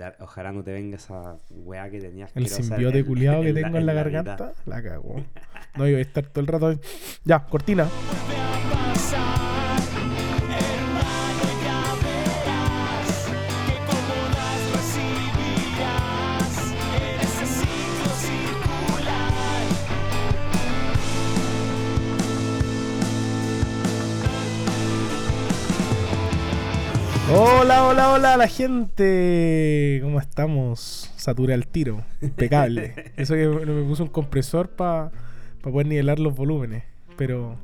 la- ojalá no te venga esa weá que tenías. El simbiote culiado que tengo en la garganta. La cago. No, yo voy a estar todo el rato. Ya, cortina. Hola, hola, hola, la gente. ¿Cómo estamos? Saturé al tiro. Impecable. Eso que me puse un compresor para poder nivelar los volúmenes. Pero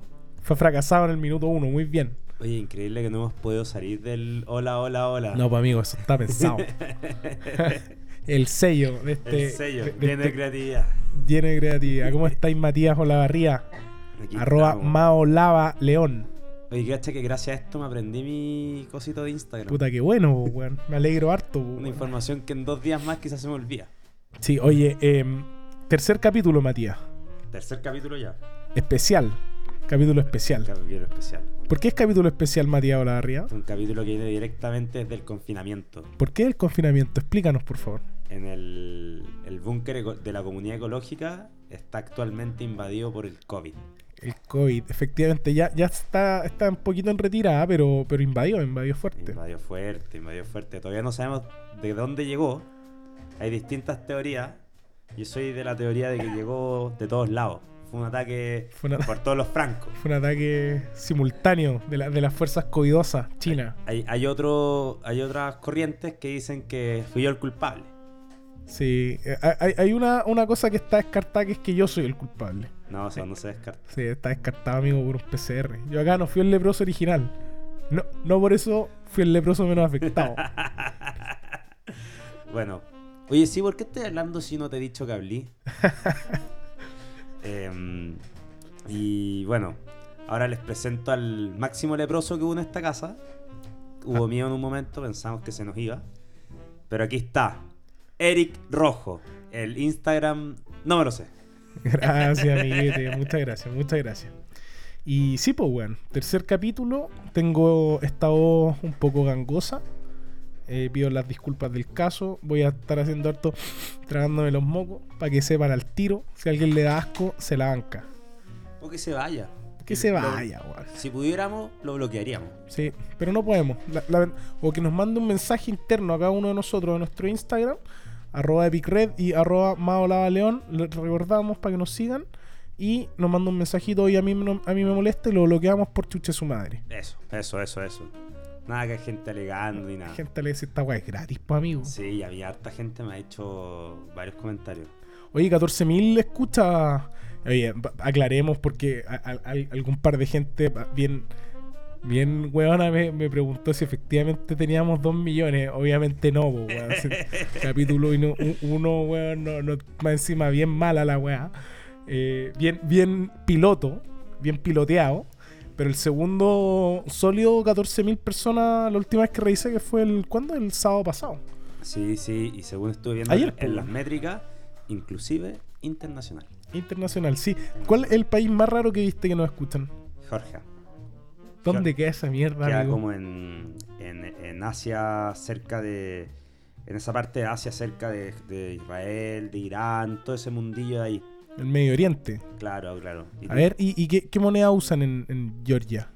fue fracasado en el minuto uno. Muy bien. Oye, increíble que no hemos podido salir del hola, hola, hola. No, pues amigo, eso está pensado. el sello de este. El sello, de- de lleno de este- creatividad. lleno de creatividad. ¿Cómo estáis, Matías Olavarría? Aquí Arroba estamos. Maolava León. Oye, cacha que gracias a esto me aprendí mi cosito de Instagram. Puta, qué bueno, weón. Me alegro harto, po, Una weón. información que en dos días más quizás se me olvida. Sí, oye, em, tercer capítulo, Matías. Tercer capítulo ya. Especial. Capítulo especial. Capítulo especial. ¿Por qué es capítulo especial, Matías Olavarría? Es un capítulo que viene directamente desde el confinamiento. ¿Por qué el confinamiento? Explícanos, por favor. En el, el búnker de la comunidad ecológica está actualmente invadido por el COVID. El COVID, efectivamente, ya, ya está, está un poquito en retirada, pero, pero invadió, invadió fuerte. Invadió fuerte, invadió fuerte. Todavía no sabemos de dónde llegó. Hay distintas teorías. Yo soy de la teoría de que llegó de todos lados. Fue un ataque Fue por todos los francos. Fue un ataque simultáneo de, la- de las fuerzas covidosas chinas. Hay, hay, otro, hay otras corrientes que dicen que fui yo el culpable. Sí, eh, hay, hay una, una cosa que está descartada que es que yo soy el culpable. No, o sea, no se descarta. Sí, está descartado, amigo, por un PCR. Yo acá no fui el leproso original. No, no por eso fui el leproso menos afectado. Bueno, oye, sí, ¿por qué estoy hablando si no te he dicho que hablé? Em, y bueno, ahora les presento al máximo leproso que hubo en esta casa. Hubo miedo en un momento, pensamos que se nos iba. Pero aquí está, Eric Rojo, el Instagram, no me lo sé. Gracias, amiguete. Muchas gracias, muchas gracias. Y sí, pues, weón. Tercer capítulo. Tengo esta voz un poco gangosa. Eh, pido las disculpas del caso. Voy a estar haciendo harto tragándome los mocos para que sepan al tiro. Si a alguien le da asco, se la banca. O que se vaya. Que se Lo- vaya, weón. Si pudiéramos, lo bloquearíamos. Sí, pero no podemos. La- la- o que nos mande un mensaje interno a cada uno de nosotros en nuestro Instagram, arroba epicred y arroba maolavaleón. Le recordamos para que nos sigan. Y nos manda un mensajito y a mí, no- a mí me molesta y lo bloqueamos por chuche su madre. Eso, eso, eso, eso. Nada que hay gente alegando ni nada. Gente le dice esta weá es gratis, pues amigo. Sí, había harta gente, me ha hecho varios comentarios. Oye, 14.000 escucha. Oye, aclaremos porque a- a- al- algún par de gente bien, bien weona me, me preguntó si efectivamente teníamos 2 millones. Obviamente no, po, weón. Capítulo uno, u- uno, weón, no, no- más encima bien mala la weá. Eh, bien, bien piloto, bien piloteado. Pero el segundo sólido, 14.000 personas, la última vez que revisé que fue el, ¿cuándo? El sábado pasado. Sí, sí, y según estuve viendo Ayer, en las métricas, inclusive internacional. Internacional, sí. ¿Cuál es el país más raro que viste que nos escuchan? Georgia. ¿Dónde queda esa mierda, Queda amigo? como en, en, en Asia, cerca de. En esa parte de Asia, cerca de, de Israel, de Irán, todo ese mundillo de ahí. El Medio Oriente. Claro, claro. Y A ver, ¿y, y qué, qué moneda usan en, en Georgia?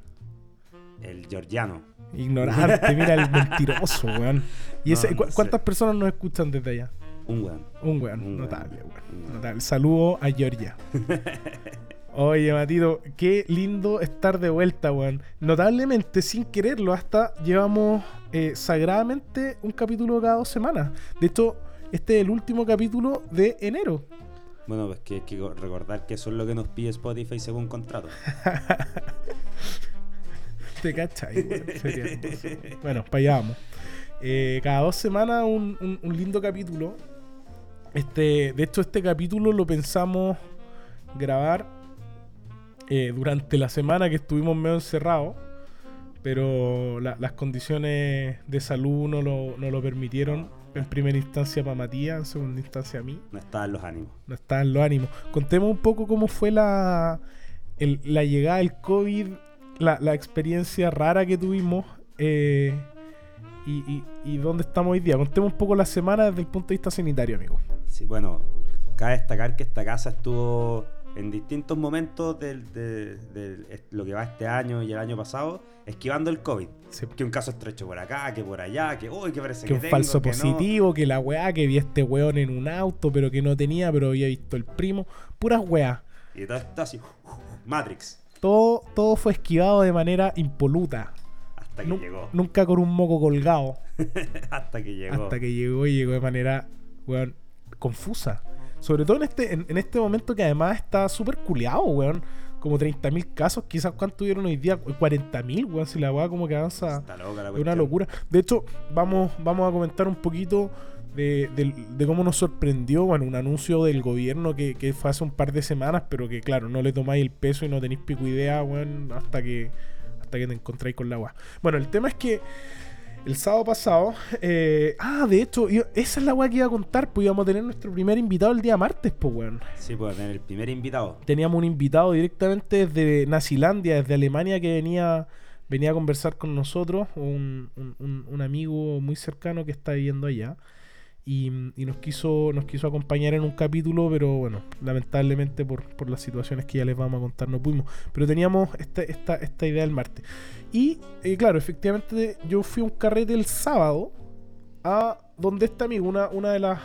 El georgiano. Ignorante, mira el mentiroso, weón. ¿Y ese, No, cu- no sé. cuántas personas nos escuchan desde allá? Un weón. Un weón, notable, weón. Notable. Saludo a Georgia. Oye, Matito, qué lindo estar de vuelta, weón. Notablemente, sin quererlo, hasta llevamos eh, sagradamente un capítulo cada dos semanas. De hecho, este es el último capítulo de enero. Bueno, pues que hay que recordar que eso es lo que nos pide Spotify según contrato. Te cachai. Bueno, para allá vamos. Eh, cada dos semanas un, un- un lindo capítulo. Este, de hecho, este capítulo lo pensamos grabar eh, durante la semana que estuvimos medio encerrados. Pero la- las condiciones de salud no lo, no lo permitieron. En primera instancia para Matías, en segunda instancia a mí. No estaban los ánimos. No estaban los ánimos. Contemos un poco cómo fue la, el- la llegada del COVID, la, la experiencia rara que tuvimos eh, y, y- y dónde estamos hoy día. Contemos un poco la semana desde el punto de vista sanitario, amigo. Sí, bueno, cabe destacar que esta casa estuvo en distintos momentos del- de, de lo que va este año y el año pasado, esquivando el COVID. Sí. Que un caso estrecho por acá, que por allá, que uy, que parece Que que, un tengo, falso que no. positivo, que la weá, que vi a este weón en un auto, pero que no tenía, pero había visto el primo. Puras weá. Y todo esto así, Matrix, Todo, todo fue esquivado de manera impoluta. hasta que llegó. Nunca con un moco colgado. hasta que llegó. Hasta que llegó y llegó de manera, weón, confusa. Sobre todo en este, en, en este momento que además está súper culeado, weón. Como 30.000 casos, quizás cuánto tuvieron hoy día, 40.000, weón, si la weá como que avanza. Está loca la Es una locura. De hecho, vamos, vamos a comentar un poquito de, de cómo nos sorprendió, bueno, un anuncio del gobierno que, que fue hace un par de semanas, pero que claro, no le tomáis el peso y no tenéis pico idea, weón, hasta que, hasta que te encontráis con la weá. Bueno, el tema es que el sábado pasado, eh, ah, de hecho, yo- esa es la weá que iba a contar, pues íbamos a tener nuestro primer invitado el día martes, pues weón. Sí, pues tener el primer invitado. Teníamos un invitado directamente desde Nazilandia, desde Alemania, que venía, venía a conversar con nosotros, un, un- un- un amigo muy cercano que está viviendo allá. Y, y nos quiso nos quiso acompañar en un capítulo, pero bueno, lamentablemente por, por las situaciones que ya les vamos a contar no pudimos. Pero teníamos esta, esta, esta idea el martes. Y eh, claro, efectivamente yo fui a un carrete el sábado a donde este amigo, una, una de las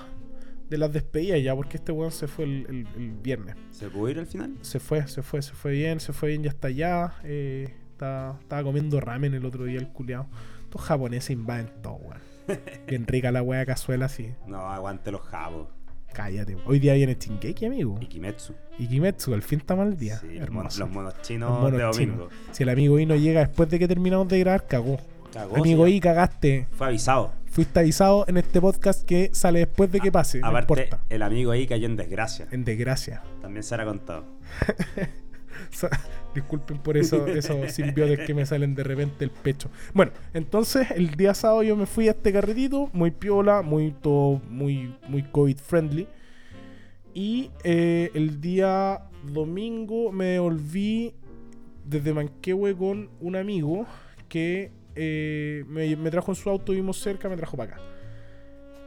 de las despedidas ya, porque este weón se fue el- el- el viernes ¿Se pudo ir al final? se fue, se fue, se fue bien, se fue bien, ya está allá. Eh, estaba, estaba comiendo ramen el otro día el culiao. Estos japoneses invaden todo, weón. Bien rica la wea cazuela, así. No, aguante los jabos. Cállate. Hoy día viene Chingeki, amigo. Y Kimetsu. Y Kimetsu, al fin está mal día. Sí, los, monos, Hermoso. los monos chinos Los monos de chinos. domingo. Si el amigo I no llega después de que terminamos de grabar, cagó. Cagó, amigo sí, I, cagaste. Fue avisado. Fuiste avisado en este podcast que sale después de que pase. No Aparte, importa. el amigo ahí cayó en desgracia. En desgracia. También se ha contado. Disculpen por eso, esos simbiotes que me salen de repente del pecho. Bueno, entonces el día sábado yo me fui a este carretito, muy piola, muy todo, muy, muy COVID friendly. Y eh, el día domingo me volví desde Manquehue con un amigo que eh, me, me trajo en su auto, vimos cerca, me trajo para acá.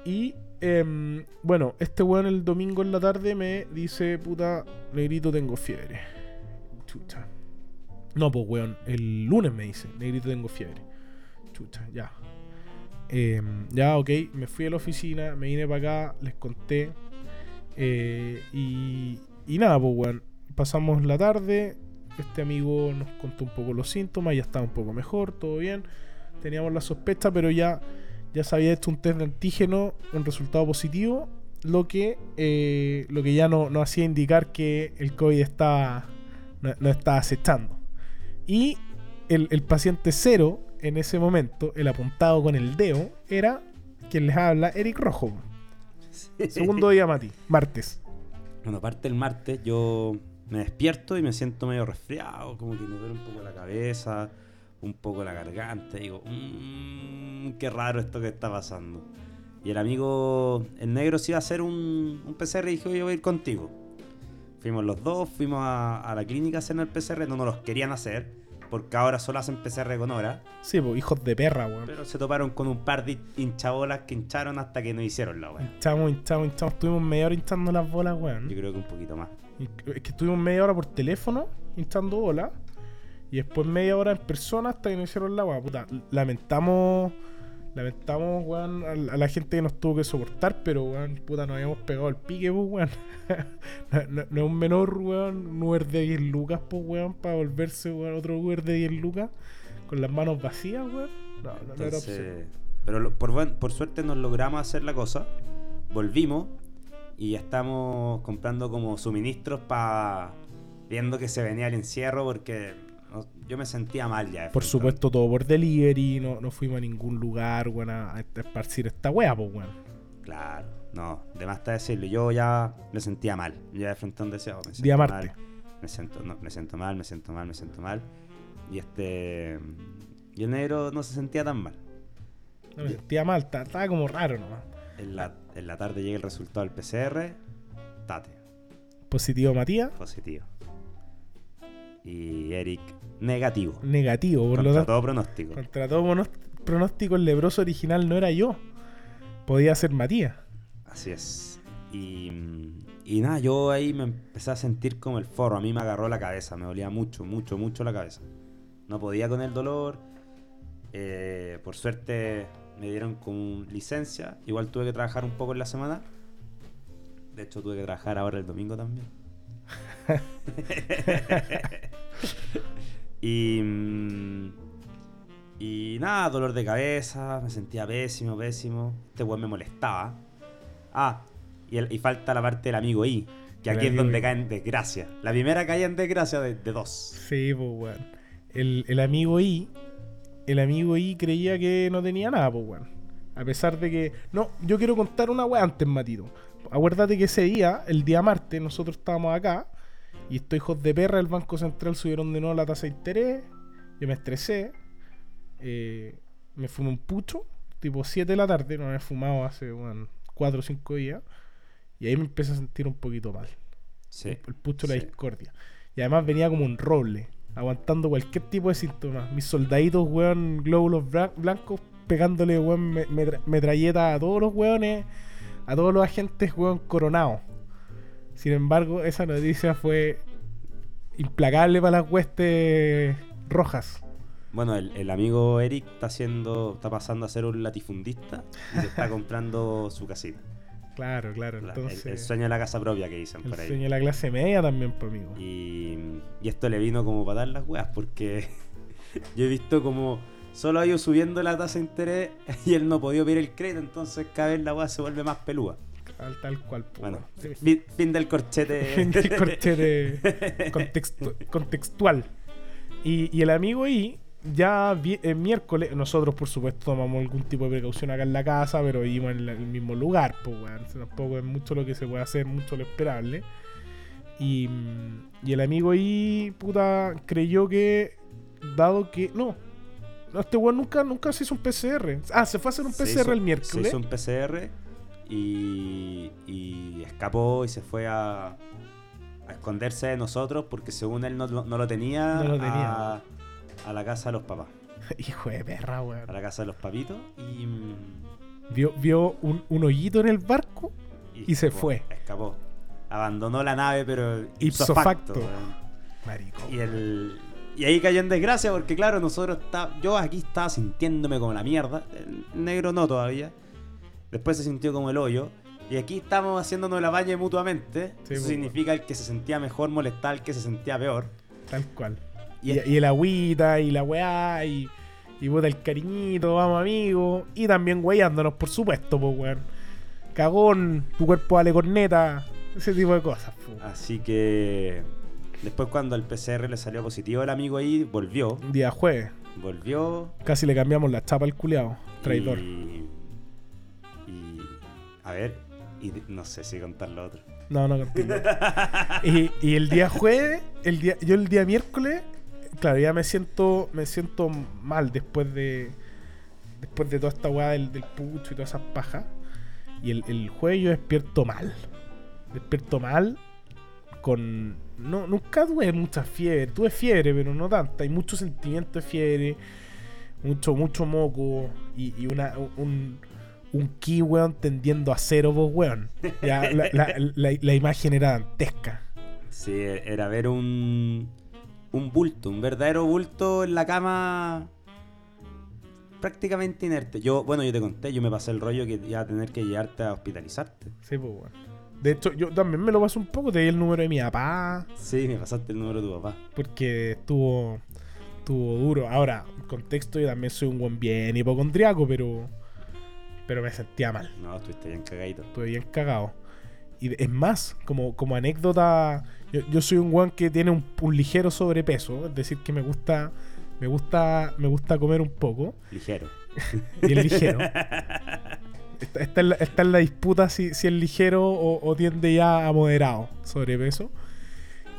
Y em, bueno, este weón el domingo en la tarde me dice, puta, negrito, tengo fiebre. Chucha. No, pues weón, el lunes me dice, negrito, tengo fiebre. Chucha, ya. Em, ya, ok, me fui a la oficina, me vine para acá, les conté. eh, y, y nada, pues weón, pasamos la tarde. Este amigo nos contó un poco los síntomas, ya estaba un poco mejor, todo bien. Teníamos la sospecha, pero ya, ya se había hecho un test de antígeno, un resultado positivo, lo que, eh, lo que ya no, no hacía indicar que el COVID estaba, no, no estaba acechando. Y el, el paciente cero, en ese momento, el apuntado con el dedo, era quien les habla, Eric Rojo. Segundo día, Mati, martes. Bueno, aparte el martes yo me despierto y me siento medio resfriado, como que me duele un poco la cabeza, un poco la garganta. Y digo, mmm, qué raro esto que está pasando. Y el amigo, el negro, se iba a hacer un, un PCR y dijo, yo voy a ir contigo. Fuimos los dos, fuimos a, a la clínica a hacer el PCR, no nos los querían hacer, porque ahora solo hacen PCR con hora. Sí, pues hijos de perra, weón. Pero se toparon con un par de hinchabolas que hincharon hasta que no hicieron la weá. Hinchamos, hinchamos, hinchamos. Estuvimos media hora hinchando las bolas, weón. Yo creo que un poquito más. Es que estuvimos media hora por teléfono hinchando bolas. Y después media hora en persona hasta que nos hicieron la weá. Puta, lamentamos. Lamentamos, weón, a, la- gente que nos tuvo que soportar, pero, weón, puta, nos habíamos pegado el pique, pues, weón. no, no- no es un menor, weón, un Uber de 10 lucas, pues, weón, para volverse, weón, otro Uber de 10 lucas con las manos vacías, weón. No, no, no era opción. Pero lo- por, buen- por suerte nos logramos hacer la cosa. Volvimos y ya estamos comprando como suministros para viendo que se venía el encierro porque no- yo me sentía mal ya. Por supuesto, todo por delivery, no, no fuimos a ningún lugar, weón, a, a esparcir esta weá, pues, weón. Claro, no, de más está decirlo. Yo ya me sentía mal. Ya de frente a un deseo. Me siento Día mal. Me siento, no, me siento mal, me siento mal, me siento mal. Y este. Y el negro no se sentía tan mal. No me sentía mal, ta- estaba como raro nomás. En la, en la tarde llega el resultado del PCR. Tate. Positivo Matías, positivo. Y Eric negativo. negativo, por lo contra tanto, todo pronóstico. contra todo pronóstico, el lebroso original no era yo. Podía ser Matías. Así es. Y, y nada, yo ahí me empecé a sentir como el forro. A mí me agarró la cabeza, me dolía mucho, mucho, mucho la cabeza. No podía con el dolor. Eh, por suerte me dieron como licencia. Igual tuve que trabajar un poco en la semana. De hecho, tuve que trabajar ahora el domingo también. Y, mm, y nada, dolor de cabeza, me sentía pésimo, pésimo. Este weón me molestaba. Ah, y, el- y falta la parte del amigo I, que El aquí es donde I. cae en desgracia. La primera cae en desgracia de, de dos. Sí, pues, weón. El, el amigo I, el amigo I creía que no tenía nada, pues, weón. A pesar de que. No, yo quiero contar una weá antes, Matito. Acuérdate que ese día, el día martes, nosotros estábamos acá. Y estos hijos de perra del Banco Central subieron de nuevo la tasa de interés. Yo me estresé. eh, me fumé un pucho, tipo 7 de la tarde. No me he fumado hace, weón, 4 o 5 días. Y ahí me empecé a sentir un poquito mal Sí. el pucho de la discordia. Y además venía como un roble, aguantando cualquier tipo de síntomas. Mis soldaditos, weón, glóbulos blancos, pegándole, weón, me- metra- metralleta a todos los weones, a todos los agentes, weón, coronados. Sin embargo, esa noticia fue implacable para las huestes rojas. Bueno, el, el amigo Eric está haciendo, está pasando a ser un latifundista y se está comprando su casita. Claro, claro. La- el- el, sueño de la casa propia que dicen el por ahí. sueño de la clase media también, pues, amigo. Y, y esto le vino como para dar las weas, porque yo he visto como solo ha ido subiendo la tasa de interés y él no podido pedir el crédito, entonces cada vez la wea se vuelve más pelúa. Tal, tal cual, pues, Bueno. Sí. fin, fin del corchete. Fin del corchete contextu- contextual. Y, y el amigo ahí, ya vi- el miércoles, nosotros por supuesto tomamos algún tipo de precaución acá en la casa, pero vivimos en la- el mismo lugar, pues weón. Tampoco es mucho lo que se puede hacer, mucho lo esperable. Y, y el amigo ahí, puta, creyó que, dado que. No, no, este weón nunca, nunca se hizo un PCR. Ah, se fue a hacer un Se PCR hizo- el Se miércoles. hizo un PCR y, y escapó y se fue a, a esconderse de nosotros porque según él no, lo- no lo tenía, No lo tenía. A, a la casa de los papás, Hijo de perra, weón. a la casa de los papitos y, mm, Vio, vio un, un hoyito en el barco Y se escapó, fue. Escapó. Abandonó la nave, pero Ipso facto. weón. Marico. Y el y ahí cayó en desgracia porque claro, nosotros está, yo aquí estaba sintiéndome como la mierda, el negro no todavía. Después se sintió como el hoyo y aquí estamos haciéndonos la baña mutuamente. Sí, Eso po, significa el que se sentía mejor molestar al que se sentía peor. Tal cual. Y, Y, y el agüita, y la weá, y, y puta el cariñito, vamos amigos. Y también weyándonos, por supuesto, pues weón. Cagón, tu cuerpo vale corneta, ese tipo de cosas, po. así que después cuando el PCR le salió positivo el amigo ahí volvió, día jueves, volvió casi le cambiamos la chapa al culiao, traidor. Y, y a ver, y no sé si contar lo otro. No, no contigo. y, y el día jueves, el día, yo el día miércoles, claro, ya me siento, me siento mal después de después de toda esta weá del, del pucho y todas esas pajas. Y el, el jueves yo despierto mal. Despierto mal con... No, nunca tuve mucha fiebre. Tuve fiebre, pero no tanta. Hay mucho sentimiento de fiebre. Mucho, mucho moco. Y, y una, un, un ki, weón, tendiendo a cero, pues, weón. Ya, la, la- la- la imagen era dantesca. Sí, era ver un, un bulto, un verdadero bulto en la cama prácticamente inerte. Yo, bueno, yo te conté, yo me pasé el rollo que iba a tener que llevarte a hospitalizarte. Sí, pues, weón. De hecho, yo también me lo paso un poco. Te di el número de mi papá. Sí, me pasaste el número de tu papá. Porque estuvo, estuvo duro. Ahora, contexto, yo también soy un buen bien hipocondriaco, pero, pero me sentía mal. No, estuviste bien cagadito. Estuve bien cagado. Y es más, como, como anécdota, yo, yo soy un weón que tiene un, un ligero sobrepeso. Es decir, que me gusta, me gusta, me gusta comer un poco. Ligero. Bien ligero. Está, está en, la, disputa si, si es ligero o, o tiende ya a moderado sobrepeso.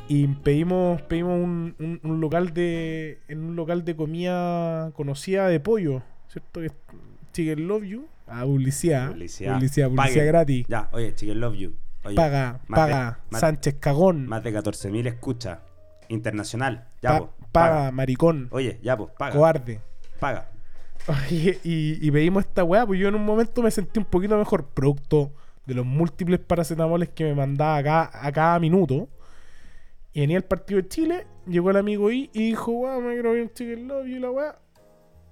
Y pedimos, pedimos un, un- un local de. en un local de comida conocida de pollo, ¿cierto? Que es Chicken Love You. Ah, publicidad. Publicidad. Publicidad, publicidad Paguen. gratis. Ya, oye, chicken love you. Oye, paga, de- paga. Sánchez Cagón. Más de 14.000 escuchas. Internacional. Ya, Pa- po, paga, maricón. Oye, ya, pues, paga. Cobarde. Paga. Y, y veíamos esta weá, pues yo en un momento me sentí un poquito mejor, producto de los múltiples paracetamoles que me mandaba acá, a cada minuto. Y venía el partido de Chile, llegó el amigo I y dijo, weá, me quiero ver un chicken love y la weá.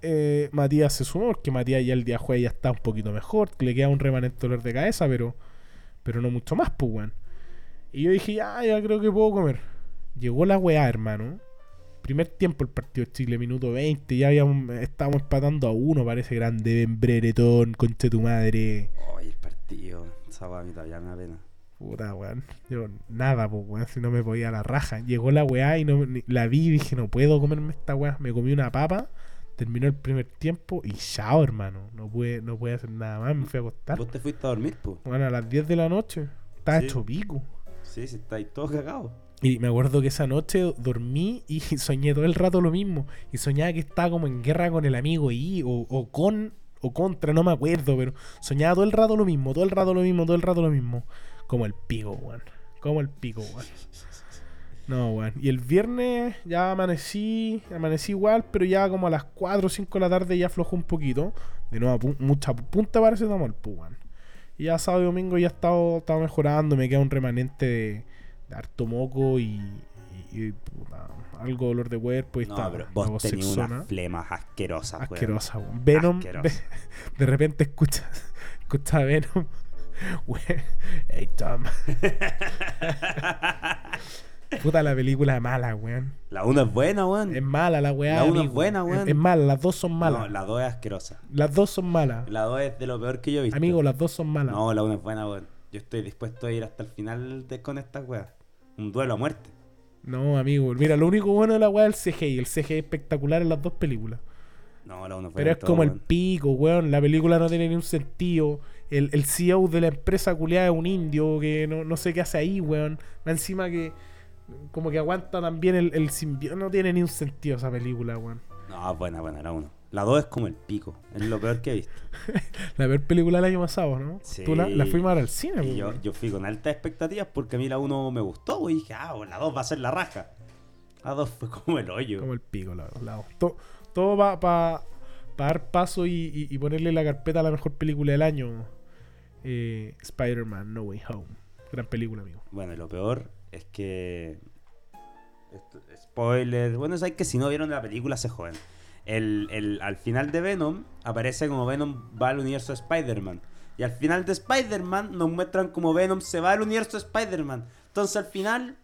Eh, Matías se sumó, porque Matías ya el día jueves ya está un poquito mejor, le queda un remanente dolor de cabeza, pero, pero no mucho más, pues weón. Y yo dije, ya, ya creo que puedo comer. Llegó la weá, hermano. Primer tiempo el partido de Chile, minuto 20. Ya habíamos, estábamos empatando a uno, parece grande. Ben Breretón, conche tu madre. Oye, el partido. Esa weá a mí todavía me da pena. Puta, weón. Yo, nada, pues, weón, si no me podía la raja. Llegó la weá y no, la vi y dije, no puedo comerme esta weá. Me comí una papa, terminó el primer tiempo y chao, hermano. No pude, no pude hacer nada más, me fui a acostar. Vos te fuiste a dormir, pues. Bueno, a las 10 de la noche. Estaba Sí. hecho pico. Sí, sí, estáis todos cagados. Y me acuerdo que esa noche dormí y soñé todo el rato lo mismo. Y soñaba que estaba como en guerra con el amigo y o, o con o contra, no me acuerdo, pero soñaba todo el rato lo mismo, todo el rato lo mismo, todo el rato lo mismo. Como el pico, weón. Como el pico, weón. No, weón. Y el viernes ya amanecí, amanecí igual, pero ya como a las 4 o 5 de la tarde ya aflojó un poquito. De nuevo, pu- mucha punta parece tomar, pues, weón. Y ya sábado y domingo ya he estado, mejorando, me queda un remanente de harto moco y, y- y, puta, algo de dolor de cuerpo y No, está pero vos sexona. unas flemas asquerosas. Asquerosa, weón. Venom, ve- de repente escucha, escucha a Venom. Weón, Hey Tom. Puta la película es mala, weón. La 1 es buena, weón. Es mala la weá. La es amigo. buena, weón. Es, es mala, las dos son malas. No, la 2 es asquerosa. Las dos son malas. La 2 es de lo peor que yo he visto. Amigo, las dos son malas. No, la 1 es buena, weón. Yo estoy dispuesto a ir hasta el final de, con estas weas. Un duelo a muerte. No, amigo. Mira, lo único bueno de la weá es el CGI. El CGI es espectacular en las dos películas. No, la 1 fue Pero es como el pico, weón. La película no tiene ni un sentido. El, el CEO de la empresa culiada es un indio que no, no sé qué hace ahí, weón. Más encima que como que aguanta también el, el simbionte. No tiene ni un sentido esa película, weón. No, buena, buena, la 1. La 2 es como el pico. Es lo peor que he visto. La peor película del año pasado, ¿no? Sí. Tú la, la fuimos al cine, Y yo, fui con altas expectativas porque a mí la 1 me gustó. Y dije, ah, la 2 va a ser la raja. La 2 fue como el hoyo. Como el pico, la la- to- todo va para dar paso y, y- y ponerle la carpeta a la mejor película del año. Eh, Spider-Man No Way Home. Gran película, amigo. Bueno, y lo peor es que. esto- spoiler. Bueno, es que si no vieron la película se joden. El, el- al final de Venom aparece como Venom va al universo de Spider-Man. Y al final de Spider-Man nos muestran como Venom se va al universo de Spider-Man. Entonces al final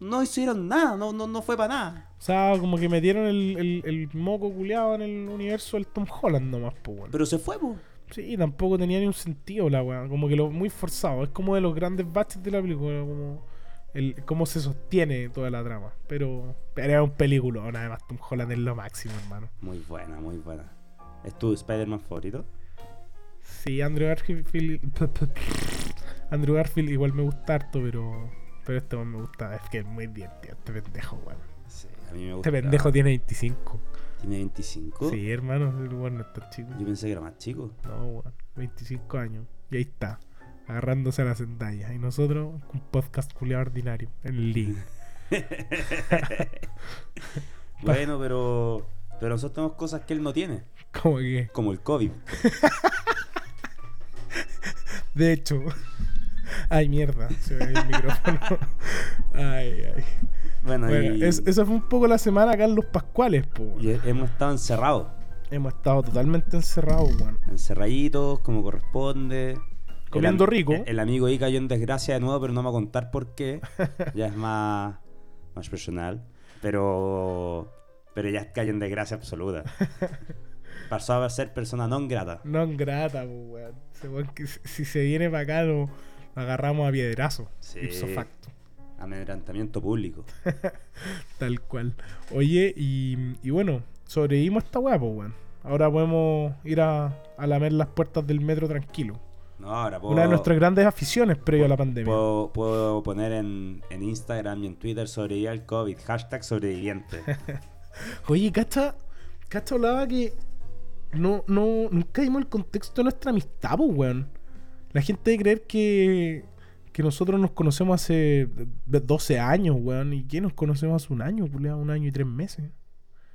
no hicieron nada, no, no, no fue para nada. O sea, como que metieron el, el- el moco culeado en el universo del Tom Holland nomás, pues, weón. Pero se fue, po. Sí, tampoco tenía ni un sentido la weá. Como que lo muy forzado. Es como de los grandes baches de la película. Como el, cómo se sostiene toda la trama. Pero, pero era un película. Además, Tom Holland es lo máximo, hermano. Muy buena, muy buena. ¿Es tu Spider-Man favorito? Sí, Andrew Garfield. Andrew Garfield igual me gusta harto, pero. Pero este me gusta. Es que es muy divertido. Este pendejo, weón. Sí, a mí me gusta. Este pendejo tiene 25. ¿Tiene 25? Sí, hermano. El weón no es tan chico. Yo pensé que era más chico. No, weón. 25 años. Y ahí está. Agarrándose a la Zendaya. Y nosotros, un podcast culiado ordinario. En link. Bueno, pero. Pero nosotros tenemos cosas que él no tiene. Como que. Como el COVID. De hecho. Ay, mierda. Se ve el micrófono. Ay, ay. Bueno, Bueno, y, es- esa fue un poco la semana acá en Los Pascuales, po. y hemos estado encerrados. Hemos estado totalmente encerrados, weón. Encerraditos, como corresponde. Comiendo El rico. El, el amigo ahí cayó en desgracia de nuevo, pero no me va a contar por qué. ya es más, más personal. Pero. Pero ya cayó en desgracia absoluta. Pasó a ser persona non grata. No grata, weón. Si- si se viene para acá, lo, lo agarramos a piedrazo. Sí. Ipso facto. Amedrentamiento público. Tal cual. Oye, y, y bueno, sobrevivimos a esta weá, pues, weón. Ahora podemos ir a, a lamer las puertas del metro tranquilo. No, ahora puedo. Una de nuestras grandes aficiones previo a la pandemia. Puedo, puedo poner en, en Instagram y en Twitter sobreviví al COVID. Hashtag sobreviviente. Oye, ¿cacha? ¿Cacha hablaba que no, no, nunca dimos el contexto de nuestra amistad, pues, weón? La gente debe creer que, que nosotros nos conocemos hace de- 12 años, weón. ¿Y que nos conocemos hace un año, culiao? Un año y tres meses.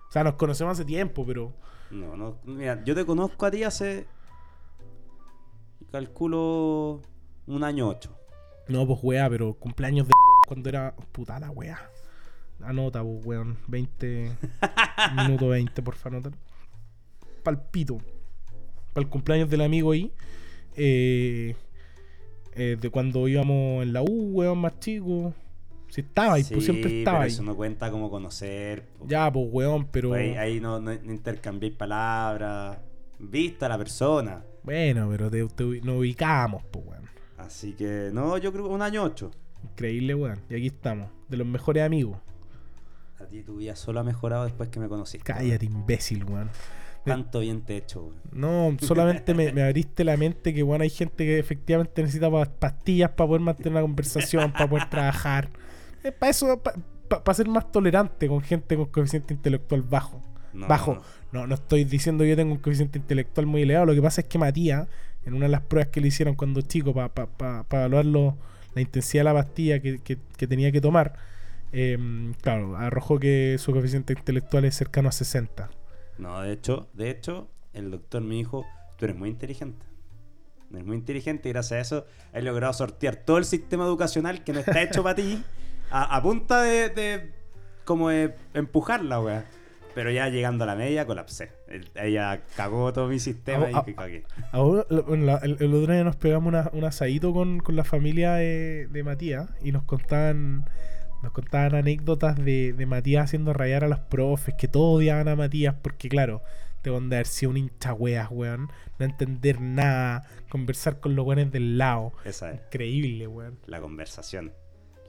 O sea, nos conocemos hace tiempo, pero, No, no. Mira, yo te conozco a ti hace. Calculo. Un año ocho. No, pues weá, pero cumpleaños de cuando era. Puta la weá. Anota, pues weón. 20. minuto 20, por favor, anota. Palpito. Para el cumpleaños del amigo ahí. Eh, eh, de cuando íbamos en la U, weón, más chico. Si estaba ahí, pues siempre Sí, estaba pero ahí. eso no cuenta como conocer. po. Ya, pues weón, pero. Ahí, ahí no, no, no intercambiáis palabras. Vista a la persona. Bueno, pero te, te- nos ubicábamos, pues weón. Así que, no, yo creo que un año ocho. Increíble, weón. Y aquí estamos, de los mejores amigos. A ti tu vida solo ha mejorado después que me conociste. Cállate, imbécil, weón. Tanto bien te he hecho, weón. No, solamente me, me abriste la mente que, bueno, hay gente que efectivamente necesita pa- pastillas para poder mantener una conversación, para poder trabajar. para eso, para ser más tolerante con gente con coeficiente intelectual bajo. No, bajo. no. No, no estoy diciendo que yo tengo un coeficiente intelectual muy elevado. Lo que pasa es que Matías, en una de las pruebas que le hicieron cuando chico, para evaluar lo- la intensidad de la pastilla que, que- que tenía que tomar, em, claro, arrojó que su coeficiente intelectual es cercano a 60. No, de hecho, de hecho, el doctor me dijo, tú eres muy inteligente. Eres muy inteligente y gracias a eso he logrado sortear todo el sistema educacional que no está hecho para ti a, a punta de, de como de empujarla, weá. Pero ya llegando a la media colapsé. El- Ella cagó todo mi sistema ah, y cagué. Ahora, el, el otro día nos pegamos una- un asadito con, con la familia de, de Matías y nos contaban nos contaban anécdotas de, de Matías haciendo rayar a los profes, que todos odiaban a Matías porque, claro, te van a haber sido un hincha weas, weón, no entender nada, conversar con los weones del lado. Esa es Increíble, weón. la conversación.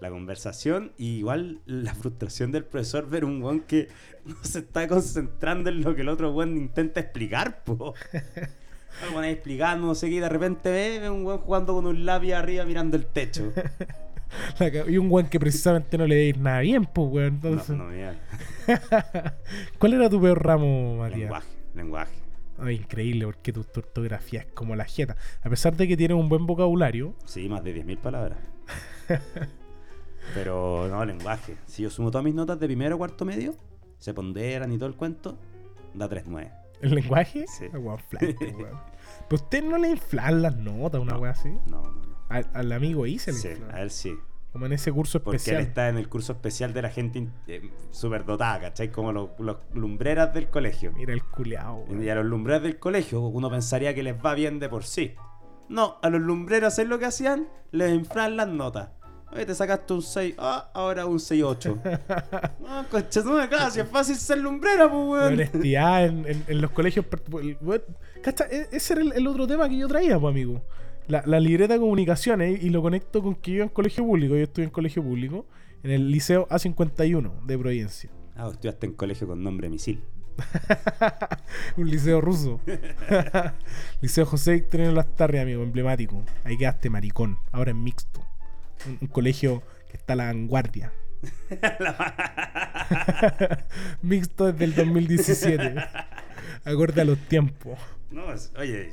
La conversación y igual la frustración del profesor ver un weón que no se está concentrando en lo que el otro weón intenta explicar, po. El ahí explicando, no sé qué, y de repente ve, ve un weón jugando con un lápiz arriba mirando el techo. Y un weón que precisamente no le debe ir nada bien, pues, weón. No, Entonces, no, mira. ¿cuál era tu peor ramo, Matías? Lenguaje, lenguaje. Increíble, porque tu, tu ortografía es como la jeta. A pesar de que tienes un buen vocabulario, Sí, más de 10.000 palabras. Pero no, lenguaje. Si yo sumo todas mis notas de primero cuarto medio, se ponderan y todo el cuento, da 3.9. ¿El lenguaje? Sí. Ah, weón. Pero usted no le inflan las notas, una No. weá así. No, no, no. Al, al amigo se le Sí, inflan. a él sí. Como en ese curso Porque especial. él está en el curso especial de la gente eh, superdotada, ¿cachai? Como los, los lumbreras del colegio. Mira el culeado, Y a los lumbreras del colegio uno pensaría que les va bien de por sí. No, a los lumbreros es lo que hacían, les inflan las notas. Oye, te sacaste un 6, ah, ahora un 6-8. No, concha, no me cagas, si es fácil ser lumbrera, pues, La weón. honestidad en, en- en los colegios. weón, cacha, e- ese era el, el otro tema que yo traía, pues, amigo. La, la libreta de comunicaciones y lo conecto con que yo en colegio público. Yo estuve en colegio público en el liceo A51 de Providencia. Ah, estudiaste en colegio con nombre misil. Un liceo ruso. liceo José Victorino Lastarria, amigo, emblemático. Ahí quedaste maricón. Ahora en mixto. Un, un colegio que está a la vanguardia. mixto desde el 2017. Acorde a los tiempos. No, oye,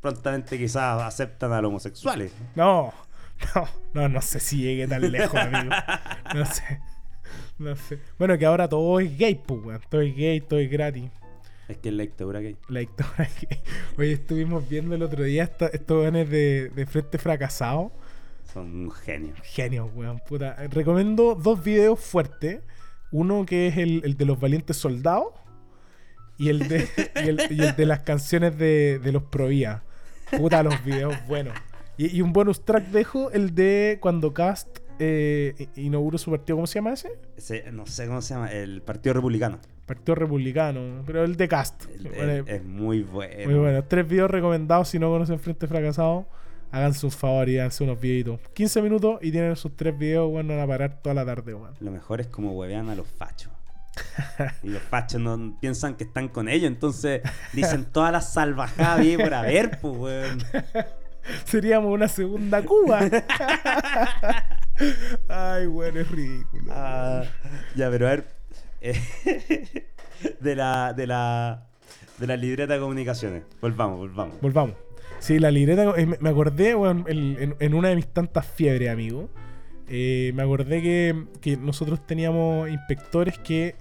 prontamente quizás aceptan a los homosexuales. No, no, no, no sé si llegue tan lejos, amigo. No sé. No sé. Bueno, que ahora todo es gay, pues, weón. Todo es gay, todo es gratis. Es que es la dictadura gay. La dictadura gay. Hoy estuvimos viendo el otro día estos weones de, de Frente Fracasado. Son un genio. Genios, weón, puta. Recomiendo dos videos fuertes. Uno que es el, el de los valientes soldados. Y el de, y el, y el de las canciones de, de los Provía. Puta, los videos buenos. Y, y un bonus track dejo, el de cuando Cast eh, inauguró su partido, ¿cómo se llama ese? Ese, no sé cómo se llama, el Partido Republicano. Partido Republicano, pero el de Cast. El- Bueno, el- es muy bueno. Muy bueno. Tres videos recomendados. Si no conocen Frente Fracasado, háganse un favor y háganse unos videitos. 15 minutos y tienen sus tres videos, bueno, van a parar toda la tarde, weón. Lo mejor es como huevean a los fachos. y los fachos no piensan que están con ellos, entonces dicen todas las salvajadas bien por haber, pues, weón. Seríamos una segunda Cuba. Ay, weón, es ridículo. Ah, ya, pero a ver. eh, de la. De la. De la libreta de comunicaciones. Volvamos, volvamos. Volvamos. Sí, la libreta, eh, me acordé, el- en, una de mis tantas fiebres, amigo. eh, me acordé que, que nosotros teníamos inspectores que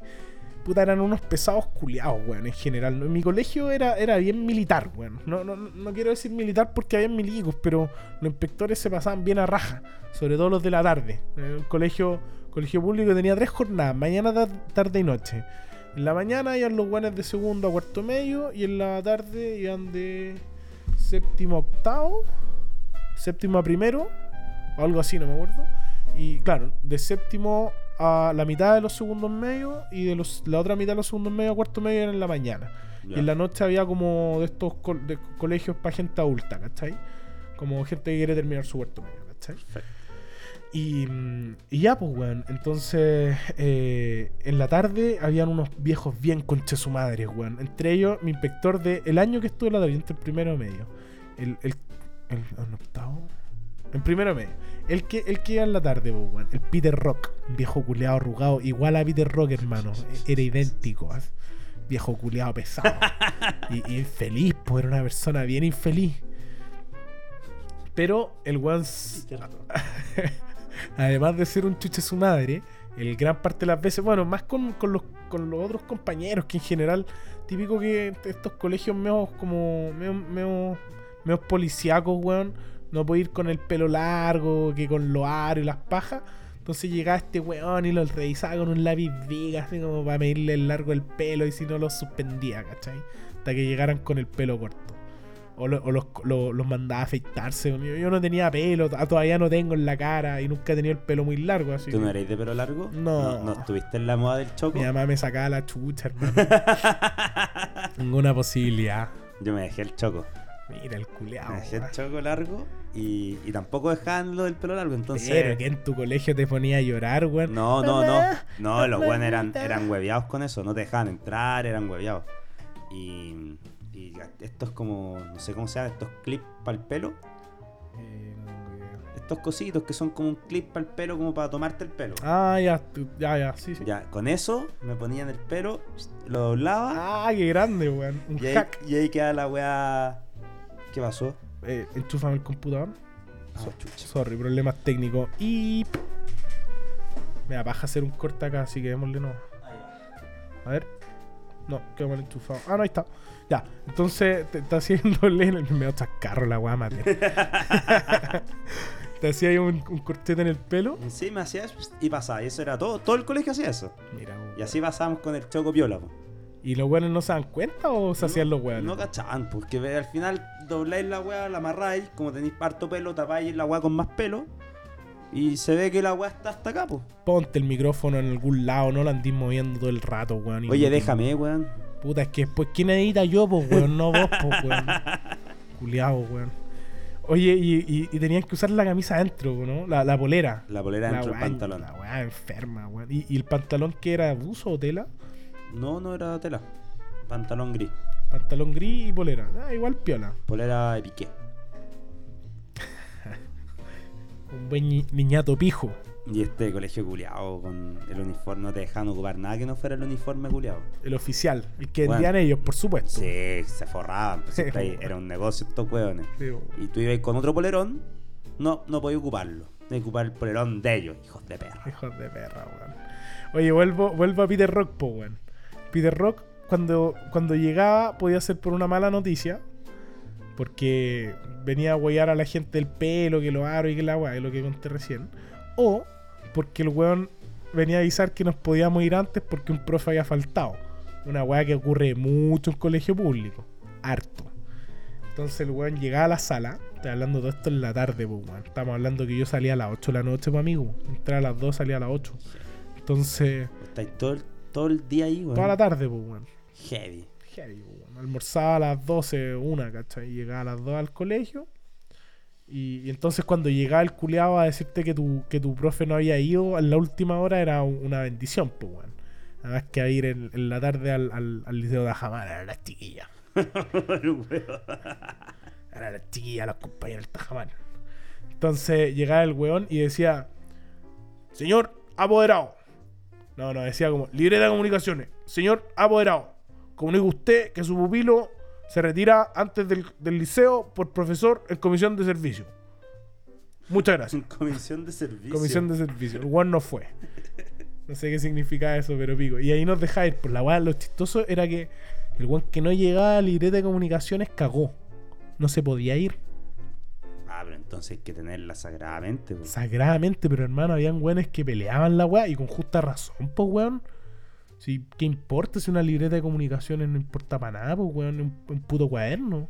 puta, eran unos pesados culiados, weón, en general. En mi colegio era, era bien militar, weón. No, no, no quiero decir militar porque había milicos, pero los inspectores se pasaban bien a raja, sobre todo los de la tarde. El colegio, colegio público tenía tres jornadas, mañana, tarde y noche. En la mañana iban los guanes de segundo a cuarto medio y en la tarde iban de séptimo octavo, séptimo a primero, o algo así, no me acuerdo. Y claro, de séptimo a la mitad de los segundos medios y de los, la otra mitad de los segundos medios a cuarto medio era en la mañana. Y en la noche había como de estos colegios para gente adulta, ¿cachai? Como gente que quiere terminar su cuarto medio, ¿cachai? Y, y, ya, pues, weón. Entonces, eh, en la tarde habían unos viejos bien conche su madre, weón. Entre ellos, mi inspector de el año que estuve en la tarde, entre el primero medio. El, el, el, el octavo. En primero medio. El que, el que iba en la tarde. El Peter Rock. Viejo culeado arrugado. Igual a Peter Rock, hermano. Era idéntico. Viejo culeado pesado. y, y, infeliz, pues era una persona bien infeliz. Pero el weón. además de ser un chuche su madre, el gran parte de las veces, bueno, más con, los, con los otros compañeros, que en general, típico que estos colegios menos como medio, medio, policíacos, weón, no puede ir con el pelo largo, que con los aros y las pajas. Entonces llegaba este weón y lo revisaba con un lápiz viga, así como para medirle el largo del pelo y si no lo suspendía, ¿cachai? Hasta que llegaran con el pelo corto. O, los, mandaba a afeitarse. Yo, no tenía pelo, todavía no tengo en la cara y nunca he tenido el pelo muy largo. Así ¿Tú no eres de pelo largo? No. ¿No, estuviste en la moda del choco? Mi mamá me sacaba la chucha, hermano. Ninguna posibilidad. Yo me dejé el choco. Mira el culeado. El choco largo y, y tampoco dejaban lo del pelo largo. Entonces. Pero que en tu colegio te ponía a llorar, weón. No, no, no. No, los weones eran, eran hueveados con eso. No te dejaban entrar, eran hueveados. Y estos como, no sé cómo se llama, estos clips para el pelo. Eh, estos cositos que son como un clip para el pelo, como para tomarte el pelo. Ah, ya, ya, ya, sí, sí. Ya, con eso me ponía en el pelo, lo doblaba. Ah, qué grande, weón. Un y, ahí, y ahí queda la weá. ¿Qué pasó? Eh, enchúfame el computador. Ah, sorry, problemas técnicos. Y. Me da paja hacer un corte acá, así que démosle no. A ver. No, quedó mal enchufado. Ah, no, ahí está. Ya, entonces te está haciéndole en el medio chascarro la weá, te hacía ahí un, un, cortete en el pelo. Sí, me hacía eso y pasaba. Y eso era todo. Todo el colegio hacía eso. Mira, y así pasábamos con el choco piola. ¿Y los weones no se dan cuenta o se hacían los weones? No cachaban, porque al final dobláis la weá, la amarráis, como tenéis parto pelo, tapáis la weá con más pelo. Y se ve que la weá está hasta acá, pues. Ponte el micrófono en algún lado, no lo andís moviendo todo el rato, weón. Oye, déjame, weón. Puta, es que después, ¿quién edita yo, pues, weón? No vos, pues, weón. Culeado, weón. Oye, y, y, tenían que usar la camisa adentro, ¿no? La, la polera. La polera dentro del pantalón. La weá enferma, weón. ¿Y, ¿Y, el pantalón que era buzo o tela? No, no era tela. Pantalón gris. Pantalón gris y polera. Ah, igual piola. Polera de piqué. Un buen niñato pijo. Y este colegio culiado con el uniforme no te dejaban ocupar nada que no fuera el uniforme culiado. El oficial, el que vendían ellos, por supuesto. Sí, se forraban. Pues, era un negocio estos hueones. y tú ibas con otro polerón, no, no podías ocuparlo. que ocupar el polerón de ellos, hijos de perra. Hijos de perra, weón. Oye, vuelvo, vuelvo a Peter Rock, po, weón. Peter Rock, cuando, cuando llegaba, podía ser por una mala noticia. Porque venía a huear a la gente el pelo, que lo aro y que la weá, lo que conté recién. O porque el weón venía a avisar que nos podíamos ir antes porque un profe había faltado. Una weá que ocurre mucho en colegio público. Harto. Entonces el weón llegaba a la sala. Estoy hablando de esto en la tarde, pues, weón. Estamos hablando que yo salía a las 8 de la noche, pues, amigo. Entraba a las 2, salía a las 8. Entonces. Estáis todo, todo el día ahí, weón. Toda la tarde, pues, weón. Heavy. Heavy, weón. Almorzaba a las 12, una, ¿cachai? Y llegaba a las 2 al colegio. Y, entonces cuando llegaba el culeado a decirte que tu, que tu profe no había ido en la última hora era una bendición, pues, weón. Además que a ir en, la tarde al, al, liceo de Ajamar, era la chiquilla. era la chiquilla, los compañeros del Tajamar. Entonces llegaba el weón y decía, señor apoderado. No, no, decía como, libre de comunicaciones. Señor apoderado, comunica usted que su pupilo se retira antes del, liceo por profesor en comisión de servicio. Muchas gracias. Comisión de servicio. Comisión de servicio. El Juan no fue. No sé qué significa eso, pero pico. Y ahí nos dejáis. Por la weá, lo chistoso era que el weón que no llegaba a la libreta de comunicaciones cagó. No se podía ir. Entonces hay que tenerla sagradamente. po. Sagradamente, pero hermano, habían weones que peleaban la weá y con justa razón, pues weón. Sí, ¿Qué importa si una libreta de comunicaciones no importa para nada, pues weón? Un, un puto cuaderno.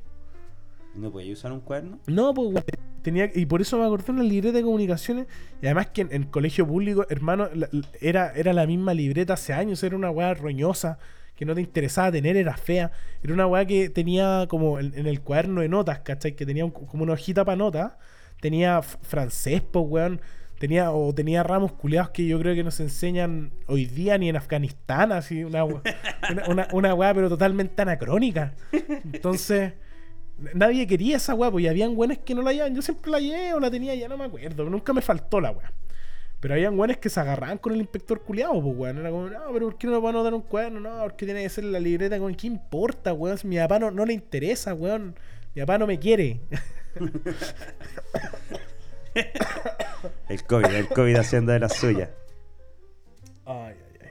¿No podía usar un cuerno? No, pues weón, tenía y por eso me acordé una libreta de comunicaciones y además que en, en colegio público, hermano, la- era, era la misma libreta hace años, era una weá roñosa que no te interesaba tener, era fea, era una weá que tenía como en, en el cuaderno de notas, ¿cachai? Que tenía un- como una hojita para notas, tenía francés, pues weón, tenía o tenía ramos culeados que yo creo que no se enseñan hoy día ni en Afganistán, así una weá, una, una, una weá pero totalmente anacrónica. Entonces... Nadie quería esa weá, pues y habían weones que no la llevaban. Yo siempre la llevé o la tenía, ya no me acuerdo. Nunca me faltó la weá. Pero habían weones que se agarraban con el inspector culiado, pues weón. Era como, no, pero ¿por qué no le van a dar un cuaderno? No, porque tiene que ser la libreta con ¿qué importa, weón? Si mi papá no, no le interesa, weón. Mi papá no me quiere. El COVID, el COVID haciendo de la suya. Ay, ay, ay.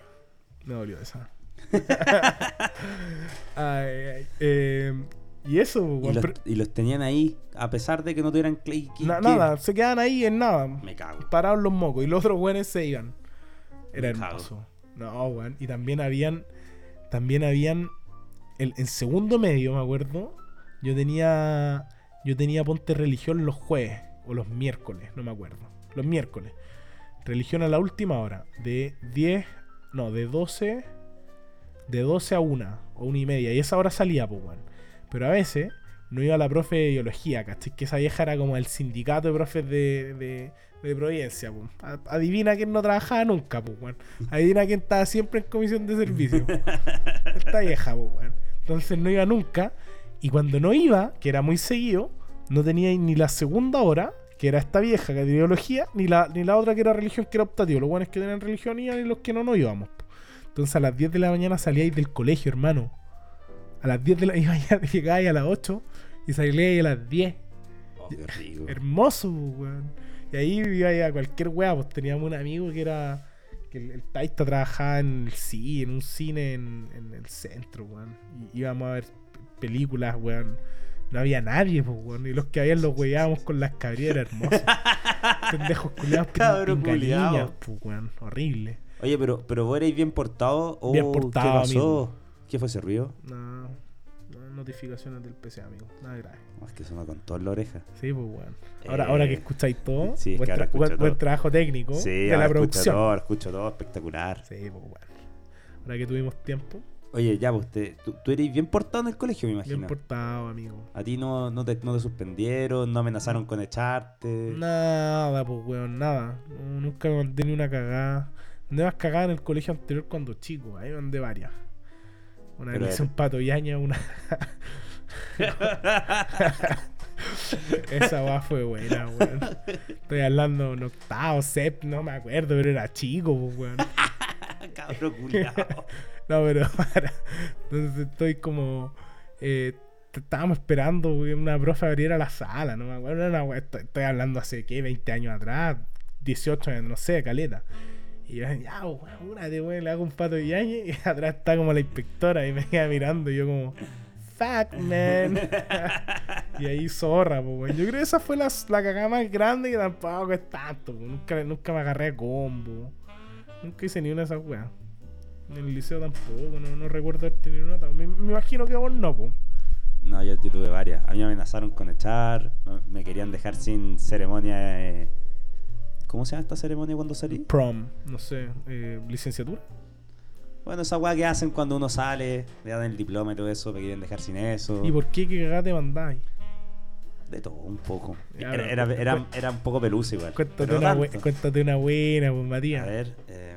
Me dolió esa. ay, ay. Eh, y eso, pues, Y pero- y los tenían ahí, a pesar de que no tuvieran clay. na- nada, se quedan ahí en nada. Me cago. parados los mocos y los otros weones se iban. Era Me cago. hermoso. No, weón. Y también habían. También habían. el- en segundo medio, me acuerdo. Yo tenía. Yo tenía ponte religión los jueves. O los miércoles, no me acuerdo. Los miércoles. Religión a la última hora. De 10. No, de 12. De 12 a 1. O 1 y media. Y esa hora salía, pues, weón. Pero a veces no iba la profe de biología, ¿cachai? Que esa vieja era como el sindicato de profes de, de, de Providencia, Adivina quién no trabajaba nunca, pues, weón. Adivina quién estaba siempre en comisión de servicio. Esta vieja, pues, weón. Entonces no iba nunca. Y cuando no iba, que era muy seguido, no tenía ni la segunda hora, que era esta vieja que era de biología, ni la, ni la otra que era religión, que era optativo. Los buenos que tenían religión iban y los que no, no íbamos. po. Entonces a las 10 de la mañana salíais del colegio, hermano. A las 10 de la mañana llegabais a las 8 y salíais a las 10. Oh, qué rico. Hermoso, weón. Y ahí iba a cualquier weá, pues teníamos un amigo que era. que el, el taista trabajaba en el cine, en un cine en, en el centro, weón. Y íbamos a ver películas, weón. No había nadie, pues, weón. Y los que habían los weábamos con las cabrías, era hermoso. Pendejos culiados, Cabro culiao. niñas, pues, weón. Horrible. Oye, pero, pero vos erais bien portado. o Bien portado, ¿Qué pasó? amigo. ¿Qué fue ese ruido? No, no, notificaciones del PC, amigo. Nada grave. Oh, es que sonó con toda la oreja. Sí, pues, weón. Ahora, Eh, ahora que escucháis todo, sí, es buen, que ahora escucho buen- trabajo técnico Sí, de ahora la escucho producción. todo, escucho todo, espectacular. Sí, pues bueno. Ahora que tuvimos tiempo, Oye, ya, pues, te- tú, tú eres bien portado en el colegio, me imagino. bien portado, amigo. A ti no, no, te, no te suspendieron, no amenazaron con echarte. Nada, pues weón, nada. Nunca me mandé ni una cagada. Andé más cagada en el colegio anterior cuando chico, ahí mandé varias. Una vez un pato yaña, una. Esa weá fue buena, weón. Estoy hablando de un octavo, sep, no me acuerdo, pero era chico, weón. Cabro culiao. No, pero para. Entonces estoy como. Eh, estábamos esperando que una profe abriera la sala, no me acuerdo. una estoy, estoy hablando hace, ¿qué? 20 años atrás, 18 años, no sé, caleta. Y yo, ya, una de weón, le hago un pato de yañe y atrás está como la inspectora y me queda mirando y yo como. Fuck, man. y ahí zorra, pues, weón. Yo creo que esa fue la, la cagada más grande que tampoco es tanto, pues. Nunca, nunca me agarré a combo. Nunca hice ni una de esas weas. En el liceo tampoco, no, no recuerdo haber tenido una. Me, me imagino que vos no, po. No, yo, yo tuve varias. A mí me amenazaron con echar, me- querían dejar sin ceremonia. de- ¿Cómo se llama esta ceremonia cuando salí? Prom, no sé, eh, licenciatura. Bueno, esa weá que hacen cuando uno sale, le dan el diploma y todo eso, me querían dejar sin eso. ¿Y por qué que cagada te mandáis? De todo, un poco. Ya, Era, era, era, era un poco pelusa igual. Cuéntate, una, tanto. cuéntate una buena, pues A Matías. ver, eh,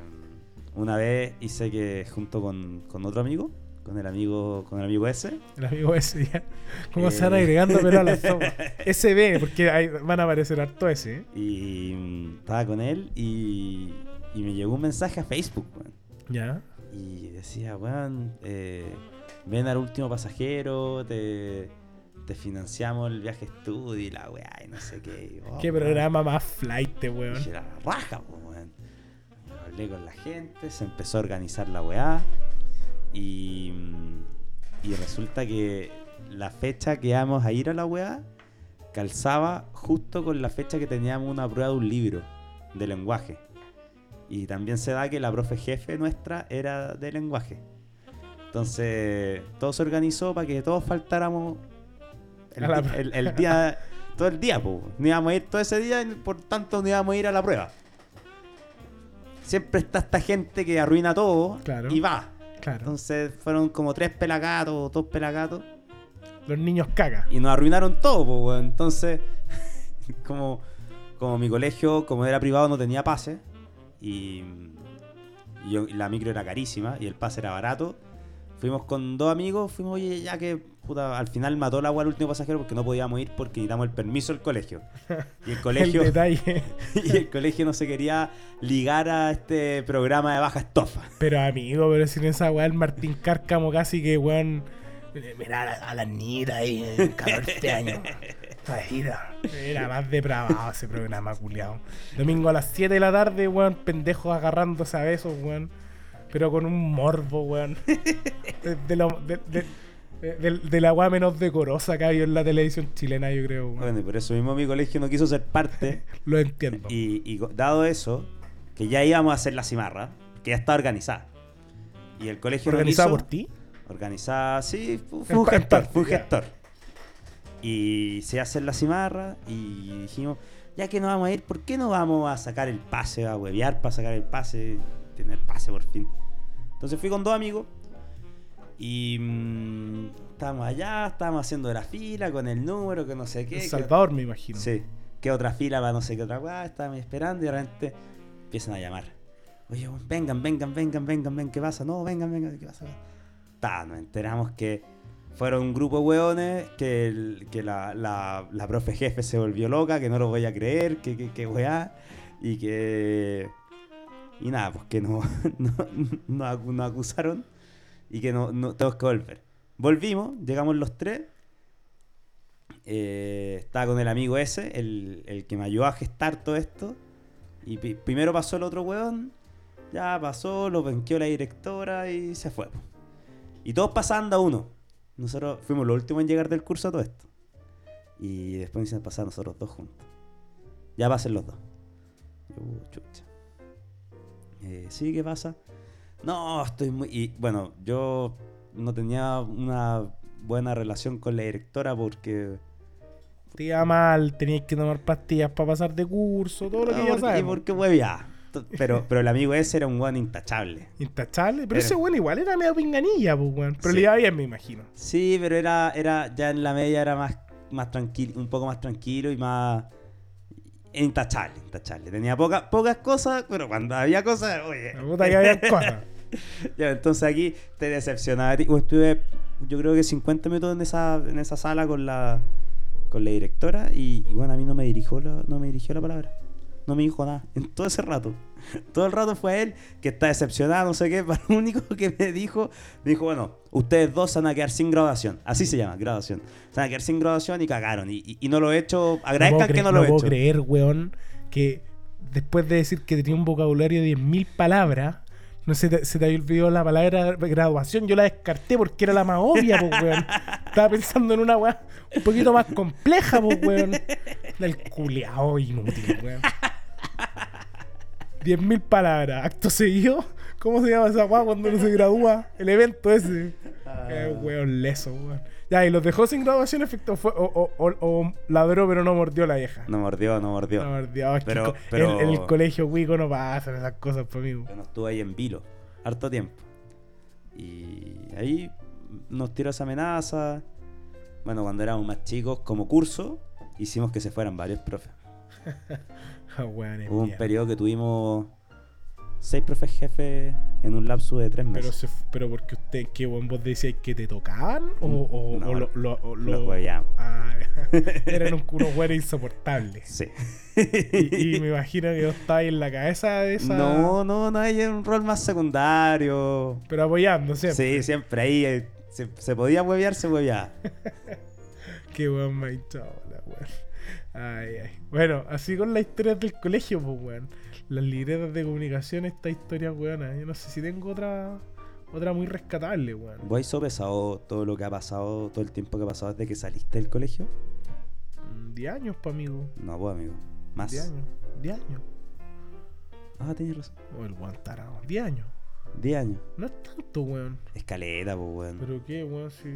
una vez hice que junto con, con otro amigo, con el amigo, con el amigo ese, El amigo ese ya. ¿Cómo se van Eh. agregando pero a las? SB, porque ahí van a aparecer harto ese. ¿eh? y mm, estaba con él y, y me llegó un mensaje a Facebook, weón. Ya. Y decía, weón, eh, ven al último pasajero, te, te financiamos el viaje estudio y la weá, y no sé qué. Oh, Qué weón. programa más flight, weón. Y era la raja, po, weón. hablé con la gente, se empezó a organizar la weá. Y, y resulta que la fecha que íbamos a ir a la weá calzaba justo con la fecha que teníamos una prueba de un libro de lenguaje. Y también se da que la profe jefe nuestra era de lenguaje. Entonces, todo se organizó para que todos faltáramos el, día, todo el día, pues. No íbamos a ir todo ese día, y por tanto no íbamos a ir a la prueba. Siempre está esta gente que arruina todo Claro. y va. Claro. Entonces fueron como tres pelagatos, dos pelagatos. Los niños caga. Y nos arruinaron todo, pues, weón. Entonces, como, como mi colegio, como era privado, no tenía pase. Y, y yo- y la micro era carísima y el pase era barato. Fuimos con dos amigos, fuimos, oye, ya que puta, al final mató la agua al último pasajero porque no podíamos ir porque necesitamos el permiso del colegio. Y el colegio, El detalle. y el colegio no se quería ligar a este programa de baja estofa. Pero amigo, pero sin esa weá, el Martín Cárcamo casi que weón. Mira a, la- a las niñitas ahí, eh, 14 años. Era más depravado ese programa, culiao. Domingo a las 7 de la tarde, weón, pendejos agarrándose a besos, weón. Pero con un morbo, weón. De, de lo- de- de- de- de- de la weá menos decorosa que ha habido en la televisión chilena, yo creo, weón. Bueno, y por eso mismo mi colegio no quiso ser parte. Lo entiendo. Y, dado eso, que ya íbamos a hacer la cimarra, que ya estaba organizada. Y el colegio no ¿Organizado quiso- por ti? Organizada, sí, fu- fue, un gestor, fue un gestor. Y se hace la cimarra y dijimos, ya que no vamos a ir, ¿por qué no vamos a sacar el pase, a huevear para sacar el pase, tener pase por fin? Entonces fui con dos amigos y mm, estábamos allá, estábamos haciendo la fila con el número, que no sé qué. El que- Salvador, me imagino. Sí. Que otra fila para no sé qué otra weá, estábamos esperando y de repente empiezan a llamar. Oye, vengan, vengan, vengan, vengan, vengan, ¿qué pasa? No, vengan, vengan, ¿qué pasa? Ta, nos enteramos que fueron un grupo de weones, que, el- que la, la, la profe jefe se volvió loca, que no lo voy a creer, que, que, que weá, y que... Y nada, pues que no, no, nos acusaron y que no, no tenemos que volver. Volvimos, llegamos los tres eh, estaba con el amigo ese, el, el que me ayudó a gestar todo esto. Y primero pasó el otro weón, ya pasó, lo penqueó la directora y se fue. Y todos pasaban a uno. Nosotros fuimos los últimos en llegar del curso a todo esto. Y después nos hicieron pasar nosotros dos juntos. Ya pasen los dos. Yo, "Uh, chucha. Eh, sí, ¿qué pasa? No, estoy muy... Y bueno, yo no tenía una buena relación con la directora porque... Te iba mal, tenías que tomar pastillas para pasar de curso, todo lo que No, ya sabes. y porque huevía. Pero, pero el amigo ese era un weón intachable. Intachable, pero Era- ese weón igual era medio pinganilla, pues weón. Pero Sí. le iba bien, me imagino. Sí, pero era, era ya en la media era más, más tranquilo, un poco más tranquilo y más intachable, intachable. Tenía poca- pocas cosas, pero cuando había cosas, oye. La puta que había cosas. Ya, entonces aquí te decepcionaba. Bueno, Estuve, yo creo que 50 minutos en esa, en esa sala con la, con la directora y, y bueno, a mí no me, dirigió la, no me dirigió la palabra. No me dijo nada. En todo ese rato. Todo el rato fue él que está decepcionado, no sé qué. Para lo único que me dijo, me dijo, bueno, ustedes dos se van a quedar sin graduación. Así se llama, graduación. Se van a quedar sin graduación y cagaron. Y, y- y no lo he hecho. Agradezcan que no lo he puedo hecho. creer, weón, que después de decir que tenía un vocabulario de 10.000 palabras, no se te, se te había olvidado la palabra graduación. Yo la descarté porque era la más obvia, pues, weón. Estaba pensando en una weá un poquito más compleja, pues, weón. Del culeado inútil, weón. 10.000 palabras. Acto seguido. ¿Cómo se llama esa weá cuando uno se gradúa? El evento ese. Ah. Eh, weón, leso, weón. Ya, y los dejó sin graduación efecto fue. O, o, o, o ladró, pero no mordió la vieja. No mordió, no mordió. No mordió. Es que Pero- pero- En, en el colegio Wico no pasan esas cosas por mí. Bueno, estuve ahí en vilo, harto tiempo. Y ahí nos tiró esa amenaza. Bueno, cuando éramos más chicos, como curso, hicimos que se fueran varios profes. Hubo un periodo que tuvimos seis profes jefes en un lapso de tres Pero, meses. se, f- pero porque usted, ¿qué weón vos decíais que te tocaban? ¿O, o, No, o lo, lo, o lo- hueveamos. Ah, eran un, unos weones insoportables. Sí. Y, y me imagino que vos estabas en la cabeza de esa. No, no, no hay un rol más secundario. Pero apoyando siempre. Sí, siempre ahí. eh, Se, se podía huevear, se hueveaba. Qué ha hinchado la weón. Ay, ay. Bueno, así con las historias del colegio, pues, weón. Las libretas de comunicación, esta historia, weón. Yo no sé si tengo otra otra muy rescatable, weón. ¿Vos has sopesado todo lo que ha pasado, todo el tiempo que ha pasado desde que saliste del colegio? Mm, 10 años, pa' amigo. No, pues, amigo. Más. 10 años. 10 años. Ah, tienes razón. O el weón tarado. 10 años. 10 años. No es tanto, weón. Escaleta, pues, weón. Pero qué, weón, si.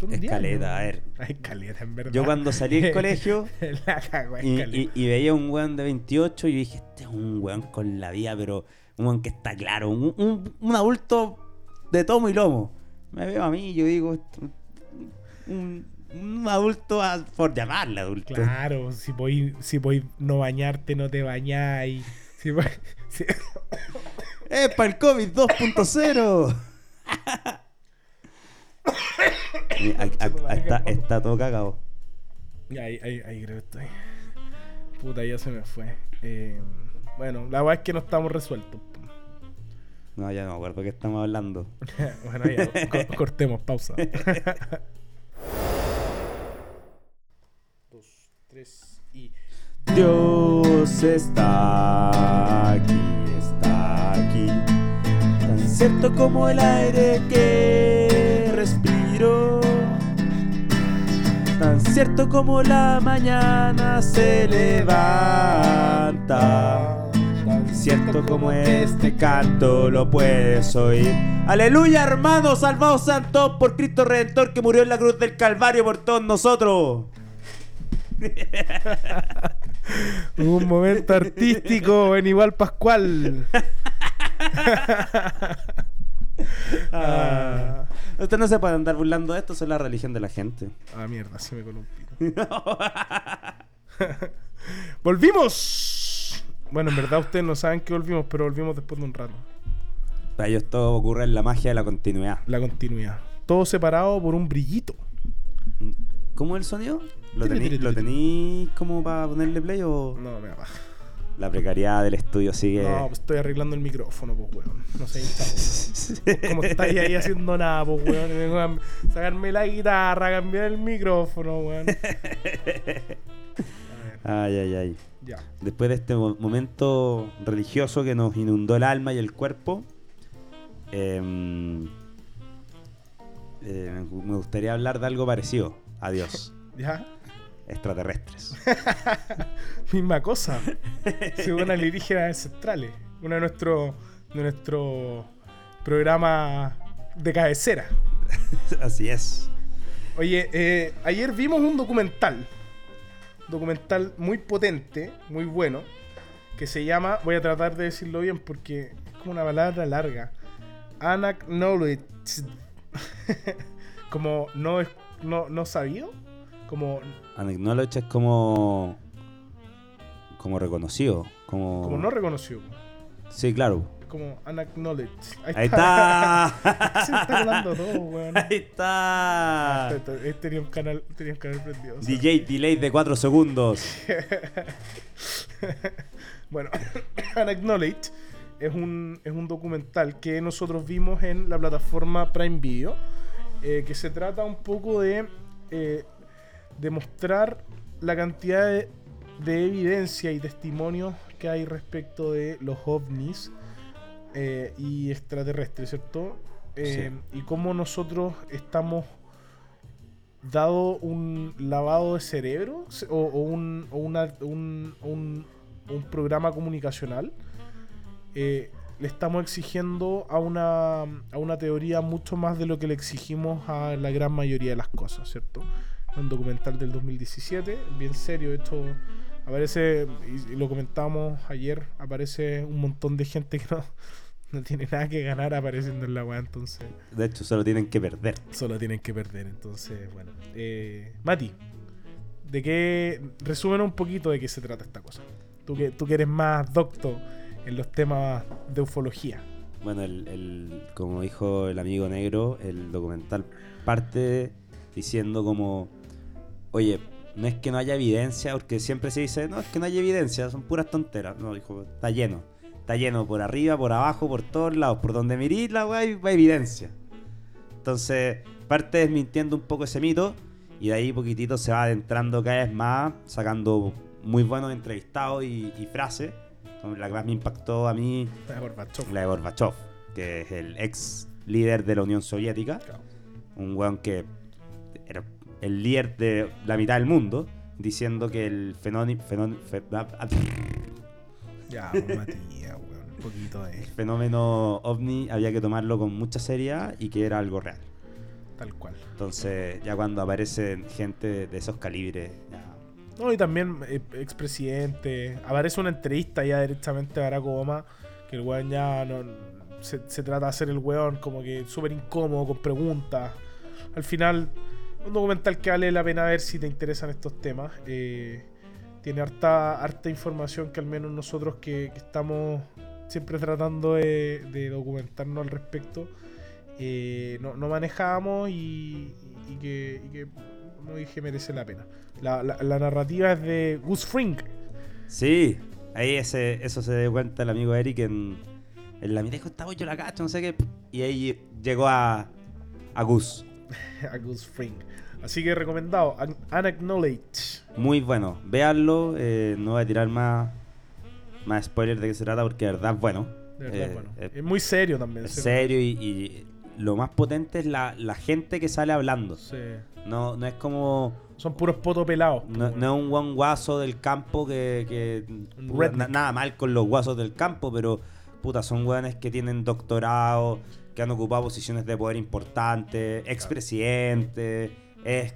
Son 10 Escaleta, a ver. escaleta, en verdad. Yo cuando salí del colegio La cagó, y, y- y veía un weón de 28 y yo dije, este es un weón con la vida, pero un weón que está claro, un, un- un adulto de tomo y lomo. Me veo a mí y yo digo, un, un adulto a- por llamarle adulto. Claro, si podéis si podéis no bañarte, no te bañáis. Si ¡Es para el COVID 2.0! Y a- a- a- está, está todo cagado. Ahí, ahí, ahí creo que estoy. Puta, ya se me fue. Eh, bueno, la verdad es que no estamos resueltos. No, ya no me acuerdo qué estamos hablando. bueno, ya, co- cortemos, pausa. Dos, tres y. Dios está aquí, está aquí. Tan cierto como el aire que cierto como la mañana se levanta. Tan cierto como este canto lo puedes oír. Aleluya, hermanos, salvados santos por Cristo Redentor que murió en la cruz del Calvario por todos nosotros. Un momento artístico en igual Pascual. Ah. Usted no se puede andar burlando de esto, eso es la religión de la gente. Ah, mierda, sí me coló un pito. ¡Volvimos! Bueno, en verdad ustedes no saben que volvimos, pero volvimos después de un rato. Para ellos todo ocurre en la magia de la continuidad. La continuidad. Todo separado por un brillito. ¿Cómo es el sonido? ¿Lo Tiri, tení, tiri, ¿lo tiri. tení como para ponerle play o No, me da paja. La precariedad del estudio sigue? No, pues estoy arreglando el micrófono, pues, weón. No sé, Como estáis ahí haciendo nada, pues, weón. Y vengo a sacarme la guitarra, cambiar el micrófono, weón. Ay, ay, ay. ya. Después de este mo- momento religioso que nos inundó el alma y el cuerpo, em, eh, me gustaría hablar de algo parecido a Dios. ¿Ya? Extraterrestres. Misma cosa. Según alienígenas ancestrales. Uno de nuestros de nuestro programa de cabecera. Así es. Oye, eh, ayer vimos un documental. Documental muy potente, muy bueno. Que se llama, voy a tratar de decirlo bien porque es como una palabra larga. Unacknowledged. como no, es- no, no sabido. Como, Unacknowledged es como. como reconocido. Como, como no reconocido. Sí, claro. Como unacknowledged. Ahí está. Se está hablando todo, weón. Ahí está. Esto- esto- este Tenía un canal, tenía un canal prendido. DJ delay de 4 segundos. Bueno, Unacknowledged es un, es un documental que nosotros vimos en la plataforma Prime Video, eh, que se trata un poco de, eh, de mostrar la cantidad de, de evidencia y testimonios que hay respecto de los ovnis eh, y extraterrestres, ¿cierto? Eh, Y cómo nosotros estamos dado un lavado de cerebro o, o un, o una- un, un- un programa comunicacional, eh, le estamos exigiendo a una, a una teoría mucho más de lo que le exigimos a la gran mayoría de las cosas, ¿cierto? Un documental del 2017, bien serio, esto aparece, y lo comentamos ayer, aparece un montón de gente que no, no tiene nada que ganar apareciendo en la weá, entonces De hecho, solo tienen que perder. solo tienen que perder. Entonces, bueno. Eh, Mati, ¿de qué. Resumen un poquito de qué se trata esta cosa. Tú que, tú que eres más docto en los temas de ufología. Bueno, el, el- como dijo el amigo negro, el documental parte diciendo como, oye, no es que no haya evidencia, porque siempre se dice, no, es que no hay evidencia, son puras tonteras. No, dijo, está lleno. Está lleno por arriba, por abajo, por todos lados. Por donde mirís la weá hay hay evidencia. Entonces, parte desmintiendo un poco ese mito Y de ahí poquitito se va adentrando cada vez más, sacando muy buenos entrevistados y, y frases. La que más me impactó a mí, Ah, Gorbachev. la de Gorbachev, que es el ex líder de la Unión Soviética. Claro. Un weón que era el líder de la mitad del mundo, diciendo que el fenómeno, Ya, pues, Matías, weón. Un poquito de. fenómeno ovni había que tomarlo con mucha seriedad y que era algo real. Tal cual. Entonces, ya cuando aparece gente de esos calibres, ya No, y también eh, expresidente. Aparece una entrevista ya directamente a Barack Obama. Que el weón ya no. Se, se trata de hacer el weón como que súper incómodo, con preguntas. Al final, un documental que vale la pena ver si te interesan estos temas. Eh, tiene harta, harta información que al menos nosotros que, que estamos siempre tratando de, de documentarnos al respecto, eh, no, no manejamos y, y que, y que, como dije, merece la pena. La, la- la narrativa es de Gus Fring. Sí, ahí ese, eso se dio cuenta el amigo Eric en, en la mitad dijo, esta yo la cacho, no sé qué. Y ahí llegó a, a Gus. a Gus Fring. Así que recomendado, Un- Unacknowledged. Muy bueno, véanlo, eh, no voy a tirar más, más spoilers de qué se trata porque de verdad es bueno. De verdad, Eh, bueno. es- Es muy serio también. Es serio y, y lo más potente es la, la gente que sale hablando. Sí. No, no es como... Son puros potos pelados. pues, No, no es un guan guaso del campo que... que na- nada mal con los guasos del campo, pero puta, son weones que tienen doctorado, que han ocupado posiciones de poder importantes, expresidente, ex,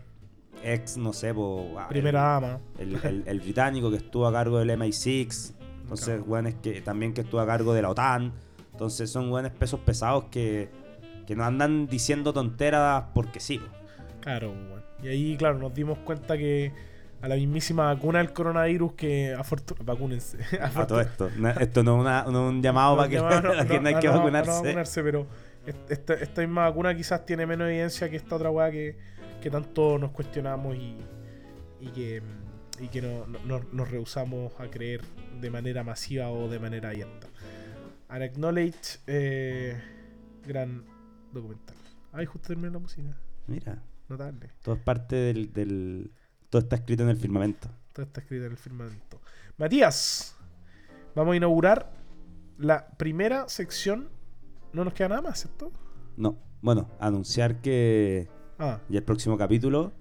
ex, no sé, po, ah, Primera dama. el, el- el británico que estuvo a cargo del MI6, entonces Claro. weones que también que estuvo a cargo de la OTAN, entonces son weones pesos pesados que, que no andan diciendo tonteras porque sí. po. Claro, weón. Y ahí, claro, nos dimos cuenta que a la mismísima vacuna del coronavirus que afortunadamente. Vacúnense. A todo esto. No- esto no es una- no es un llamado para que, para que no hay que vacunarse. pero est- esta, esta misma vacuna quizás tiene menos evidencia que esta otra weá que, que tanto nos cuestionamos y, y que, y que no, no- no- nos rehusamos a creer de manera masiva o de manera abierta. Unacknowledged, eh, gran documental. Ay, justo terminó la música. Mira, Notable. todo es parte del, del- Todo está escrito en el firmamento. Todo está escrito en el firmamento. Matías, vamos a inaugurar la primera sección. No nos queda nada más, ¿cierto? No, bueno, anunciar que Ah, ya el próximo capítulo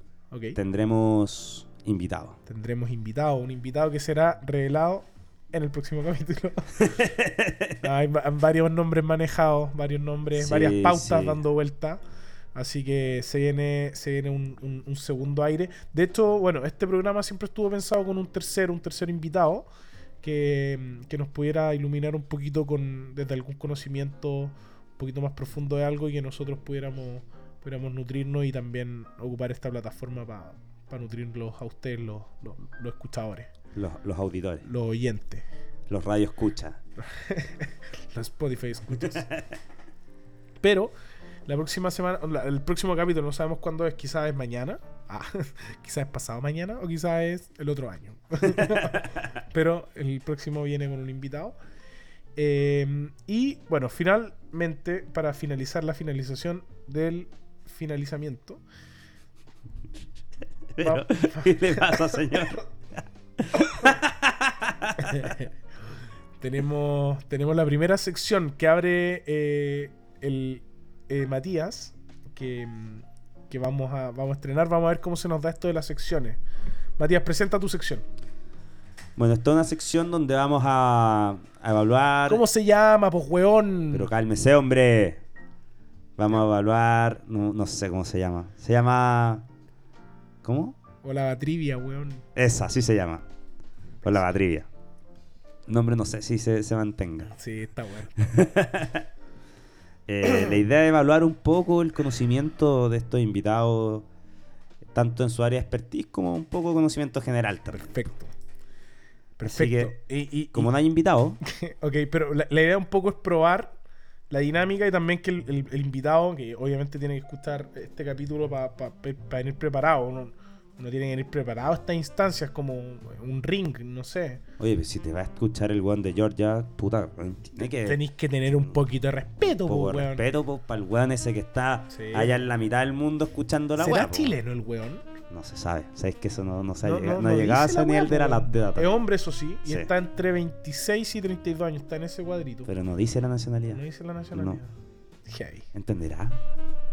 tendremos invitados. Tendremos invitado, un invitado que será revelado en el próximo capítulo. Hay va- varios nombres manejados, varios nombres, Sí, varias pautas sí. dando vuelta. Así que se viene, se viene un, un- un segundo aire. De hecho, bueno, este programa siempre estuvo pensado con un tercero, un tercer invitado que, que nos pudiera iluminar un poquito con desde algún conocimiento un poquito más profundo de algo y que nosotros pudiéramos, pudiéramos nutrirnos y también ocupar esta plataforma para nutrirlos a ustedes, los, los, los escuchadores, Los, los auditores, los oyentes, los radio escucha. los Spotify escuchas. Pero la próxima semana, la- el próximo capítulo no sabemos cuándo es, quizás es mañana, ah, quizás es pasado mañana o quizás es el otro año. Pero el próximo viene con un invitado. Eh, y bueno, finalmente, para finalizar la finalización del finalizamiento, Pero, ¿Qué le pasa, señor? tenemos, tenemos la primera sección que abre eh, el eh, Matías, que, que vamos, a, vamos a estrenar. Vamos a ver cómo se nos da esto de las secciones. Matías, presenta tu sección. Bueno, esto es una sección donde vamos a, a evaluar. ¿Cómo se llama, pues, weón? Pero cálmese, hombre. Vamos a evaluar. No, no sé cómo se llama. Se llama. ¿Cómo? O la trivia, weón. Esa, así se llama. Por la batrivia. Nombre no sé si se, se mantenga. Sí, está bueno. Eh, la idea es evaluar un poco el conocimiento de estos invitados, tanto en su área de expertise como un poco conocimiento general también. Perfecto. Así Perfecto. Y- y- Como y- no hay invitado, Ok, pero la, la idea un poco es probar la dinámica y también que el, el- el invitado, que obviamente tiene que escuchar este capítulo para venir preparado. Uno, uno tiene que venir preparado a estas instancias como un ring, no sé. oye, pues si te va a escuchar el one de Georgia, puta, tiene que. Tenéis que tener un poquito de respeto, po, de weón. respeto para el weón ese que está Sí. allá en la mitad del mundo escuchando la ¿Será weá, po. chileno el weón? No se sabe. Sabes que eso no, no, se ha No- llegado- no- no no llegado a ese la nivel de, la, de data. Es hombre, eso sí, y Sí. está entre 26 y 32 años, está en ese cuadrito. Pero no dice la nacionalidad. no dice la nacionalidad. Heavy. ¿Entenderá?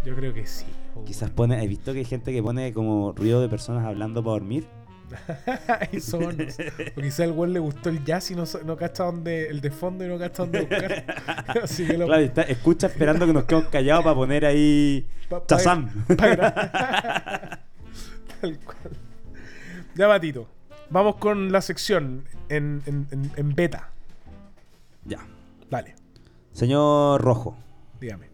Yo creo que sí. Oh. Quizás pone. He visto que hay gente que pone como ruido de personas hablando para dormir. Ahí son. O quizá al weón le gustó el jazz y no, no cacha dónde, el de fondo y no cacha dónde buscar. Así que lo. Claro, está- escucha esperando que nos quedemos callados para poner ahí. pa- pa- Chazam. pa- Tal cual. Ya, Batito. Vamos con la sección en, en, en- en beta. ya. Dale, Señor Rojo. dígame.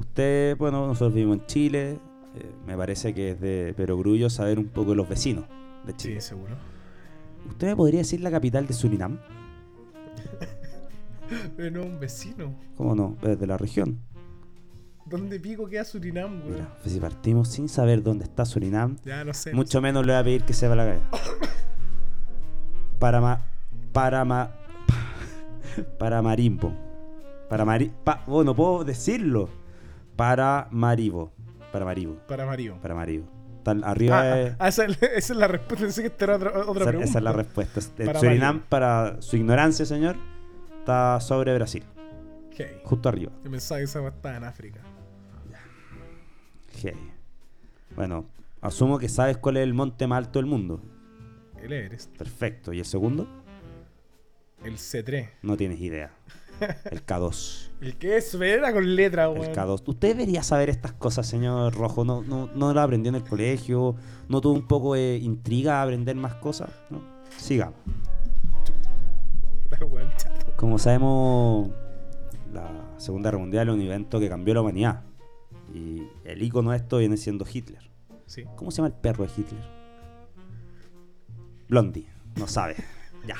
Usted, bueno, nosotros vivimos en Chile. eh, me parece que es de perogrullo saber un poco de los vecinos de Sí, Chile. seguro. ¿Usted me podría decir la capital de Surinam? Pero no, un vecino. ¿Cómo no? Es de la región. ¿Dónde pico queda Surinam, güey? Mira, pues si partimos sin saber dónde está Surinam, Ya no sé. mucho menos le voy a pedir que sepa la calle. Parama. Parama. Paramarimbo. Paramari. Pa, oh, no puedo decirlo. Paramaribo. Paramaribo. Para Mario. Paramaribo. Tal, arriba Ah, es. ah, esa, es- esa es la respuesta. Pensé que esta era otra, otra esa, pregunta. esa es la respuesta. Surinam, para su ignorancia, señor, está sobre Brasil. Justo arriba. Yo pensaba que esa estaba en África. Bueno, asumo que sabes cuál es el monte más alto del mundo. El Everest. Perfecto. ¿Y el segundo? El C3. No tienes idea. El K2. El que es era con letra, El weón. K2. Usted debería saber estas cosas, señor Rojo. No, no, no lo aprendió en el colegio. No tuvo un poco de intriga a aprender más cosas. ¿no? Sigamos. Como sabemos, la Segunda Guerra Mundial es un evento que cambió la humanidad. Y el icono de esto viene siendo Hitler. Sí. ¿Cómo se llama el perro de Hitler? Blondie. No sabe. Ya.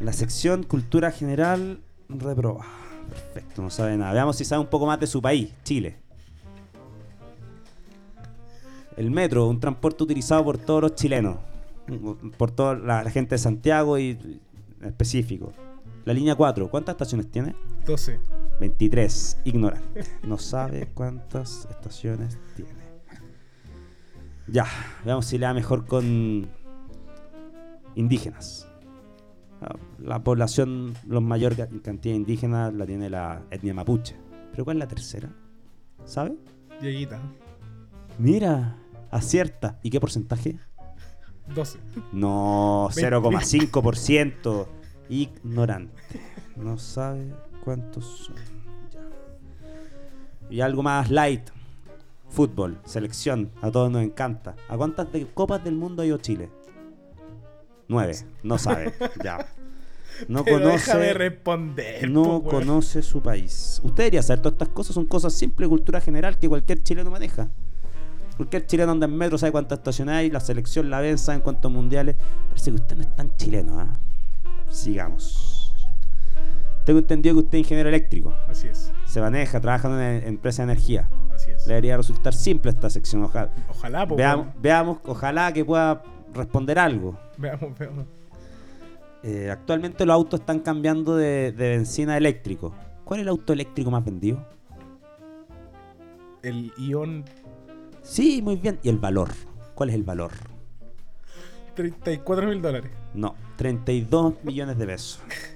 La sección Cultura General reproba. Perfecto, no sabe nada. Veamos si sabe un poco más de su país, Chile. El metro, un transporte utilizado por todos los chilenos. Por toda la, la gente de Santiago y en específico. La línea 4, ¿cuántas estaciones tiene? 12. 23, ignorante. No sabe cuántas estaciones tiene. Ya, veamos si le da mejor con indígenas. Ah, La población, la mayor ca- cantidad de indígenas la tiene la etnia mapuche. ¿Pero cuál es la tercera? ¿Sabe? Dieguita. Mira, acierta. ¿Y qué porcentaje? 12. No, Veinte. 0,5%. Ignorante. No sabe cuántos son. Ya. Y algo más light. Fútbol, selección. A todos nos encanta. ¿A cuántas de copas del mundo ha ido Chile? Nueve. No sabe. ya. No Pero déjame conoce. responder. No weón. conoce su país. Usted debería saber todas estas cosas. Son cosas simples de cultura general que cualquier chileno maneja. Cualquier chileno anda en metro, sabe cuántas estaciones hay, la selección la ven, saben cuántos mundiales. Parece que usted no es tan chileno, ¿ah? Sigamos. Tengo entendido que usted es ingeniero eléctrico. Así es. Se maneja, trabaja en una empresa de energía. Así es. Le debería resultar simple esta sección. Ojalá, Ojalá, po, veamos, veamos, ojalá que pueda responder algo. Veamos, veamos. Eh, actualmente los autos están cambiando de, de benzina a eléctrico. ¿Cuál es el auto eléctrico más vendido? El ion Sí, muy bien. ¿Y el valor? ¿Cuál es el valor? 34 mil dólares. No, 32 millones de pesos.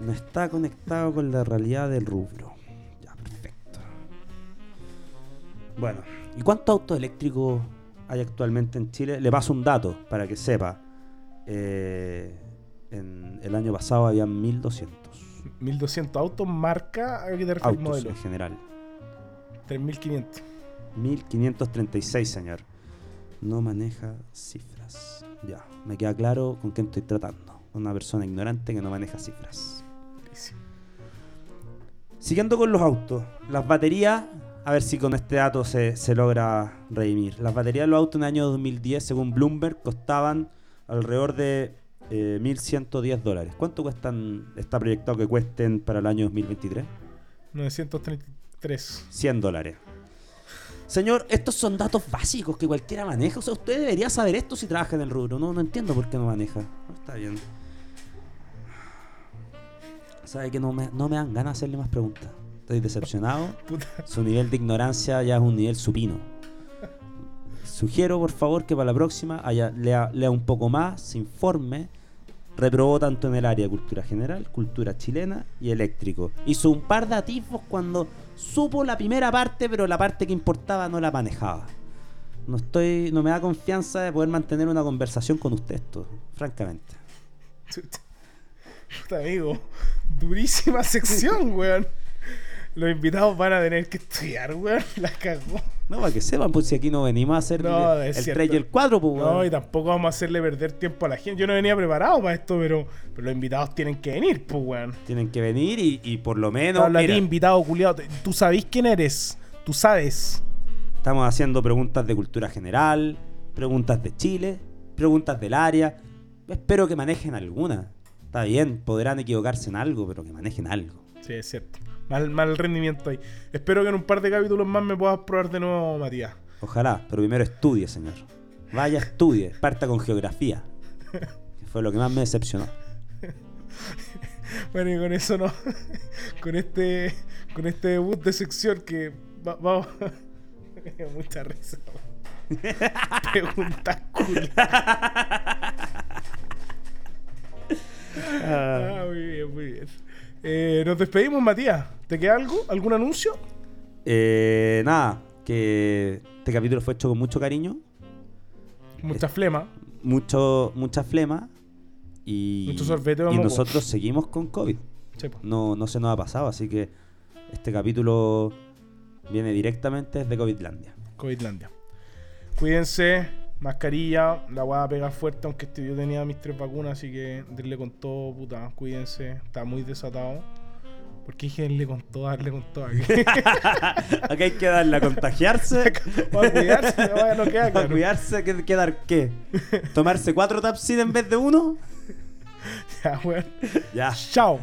No está conectado con la realidad del rubro. Ya, perfecto. Bueno, ¿y cuántos autos eléctricos hay actualmente en Chile? Le paso un dato para que sepa. Eh, en el año pasado había 1200 1200 autos, marca, ¿a qué te autos modelo? en general. 3500. 1536, señor. No maneja cifras. Ya, me queda claro con quién estoy tratando. Una persona ignorante que no maneja cifras. Buenísimo. Siguiendo con los autos, las baterías, a ver si con este dato se, se logra redimir. Las baterías de los autos en el año 2010, según Bloomberg, costaban alrededor de eh, 1.110 dólares. ¿Cuánto cuestan, está proyectado que cuesten para el año 2023? 933. 100 dólares. Señor, estos son datos básicos que cualquiera maneja. O sea, usted debería saber esto si trabaja en el rubro. No, no entiendo por qué no maneja. No, está bien. Sabe que no me, no me dan ganas de hacerle más preguntas. Estoy decepcionado. Puta. Su nivel de ignorancia ya es un nivel supino. sugiero por favor que para la próxima haya, lea, lea un poco más, se informe. Reprobó tanto en el área de cultura general, cultura chilena y eléctrico. Hizo un par de atisbos cuando supo la primera parte, pero la parte que importaba no la manejaba. No estoy, no me da confianza de poder mantener una conversación con usted esto, francamente. Puta amigo, durísima sección, weón. Los invitados van a tener que estudiar, weón. La cagó. No, para que sepan, pues si aquí no venimos a hacer No, el, es el cierto. 3 y el 4, pues No, weón. y tampoco vamos a hacerle perder tiempo a la gente. Yo no venía preparado para esto, pero, pero los invitados tienen que venir, pues, weón. Tienen que venir y, y por lo menos. Habla mira, invitado culiado. Tú sabés quién eres. Tú sabes. estamos haciendo preguntas de cultura general, preguntas de Chile, preguntas del área. Espero que manejen alguna. Está bien, podrán equivocarse en algo, pero que manejen algo. Sí, es cierto. Mal, mal rendimiento ahí. Espero que en un par de capítulos más me puedas probar de nuevo, Matías. Ojalá, pero primero estudie, señor. Vaya, estudie. Parta con geografía. Que fue lo que más me decepcionó. Bueno, y con eso no. con este. Con este debut de sección que va- vamos. Mucha risa. Preguntas culiadas. Ah, muy bien, muy bien. Eh, nos despedimos, Matías. ¿Te queda algo? ¿Algún anuncio? Eh, nada, que este capítulo fue hecho con mucho cariño, Mucha flema. mucho, mucha flema y, Mucho sorbete y nosotros seguimos con COVID. Sí. No, no se nos ha pasado, así que este capítulo viene directamente desde Covidlandia. Covidlandia. Cuídense, mascarilla, la weá pega fuerte, aunque este- yo tenía mis tres vacunas, así que denle con todo, puta, cuídense, está muy desatado. ¿Por qué dije denle con todo, darle con todo? Aquí hay que darle a contagiarse. Vamos a cuidarse, no queda Para claro. cuidarse, ¿qué, qué dar qué? ¿Tomarse cuatro Tapsid en vez de uno? Ya, weón. Ya. Chao.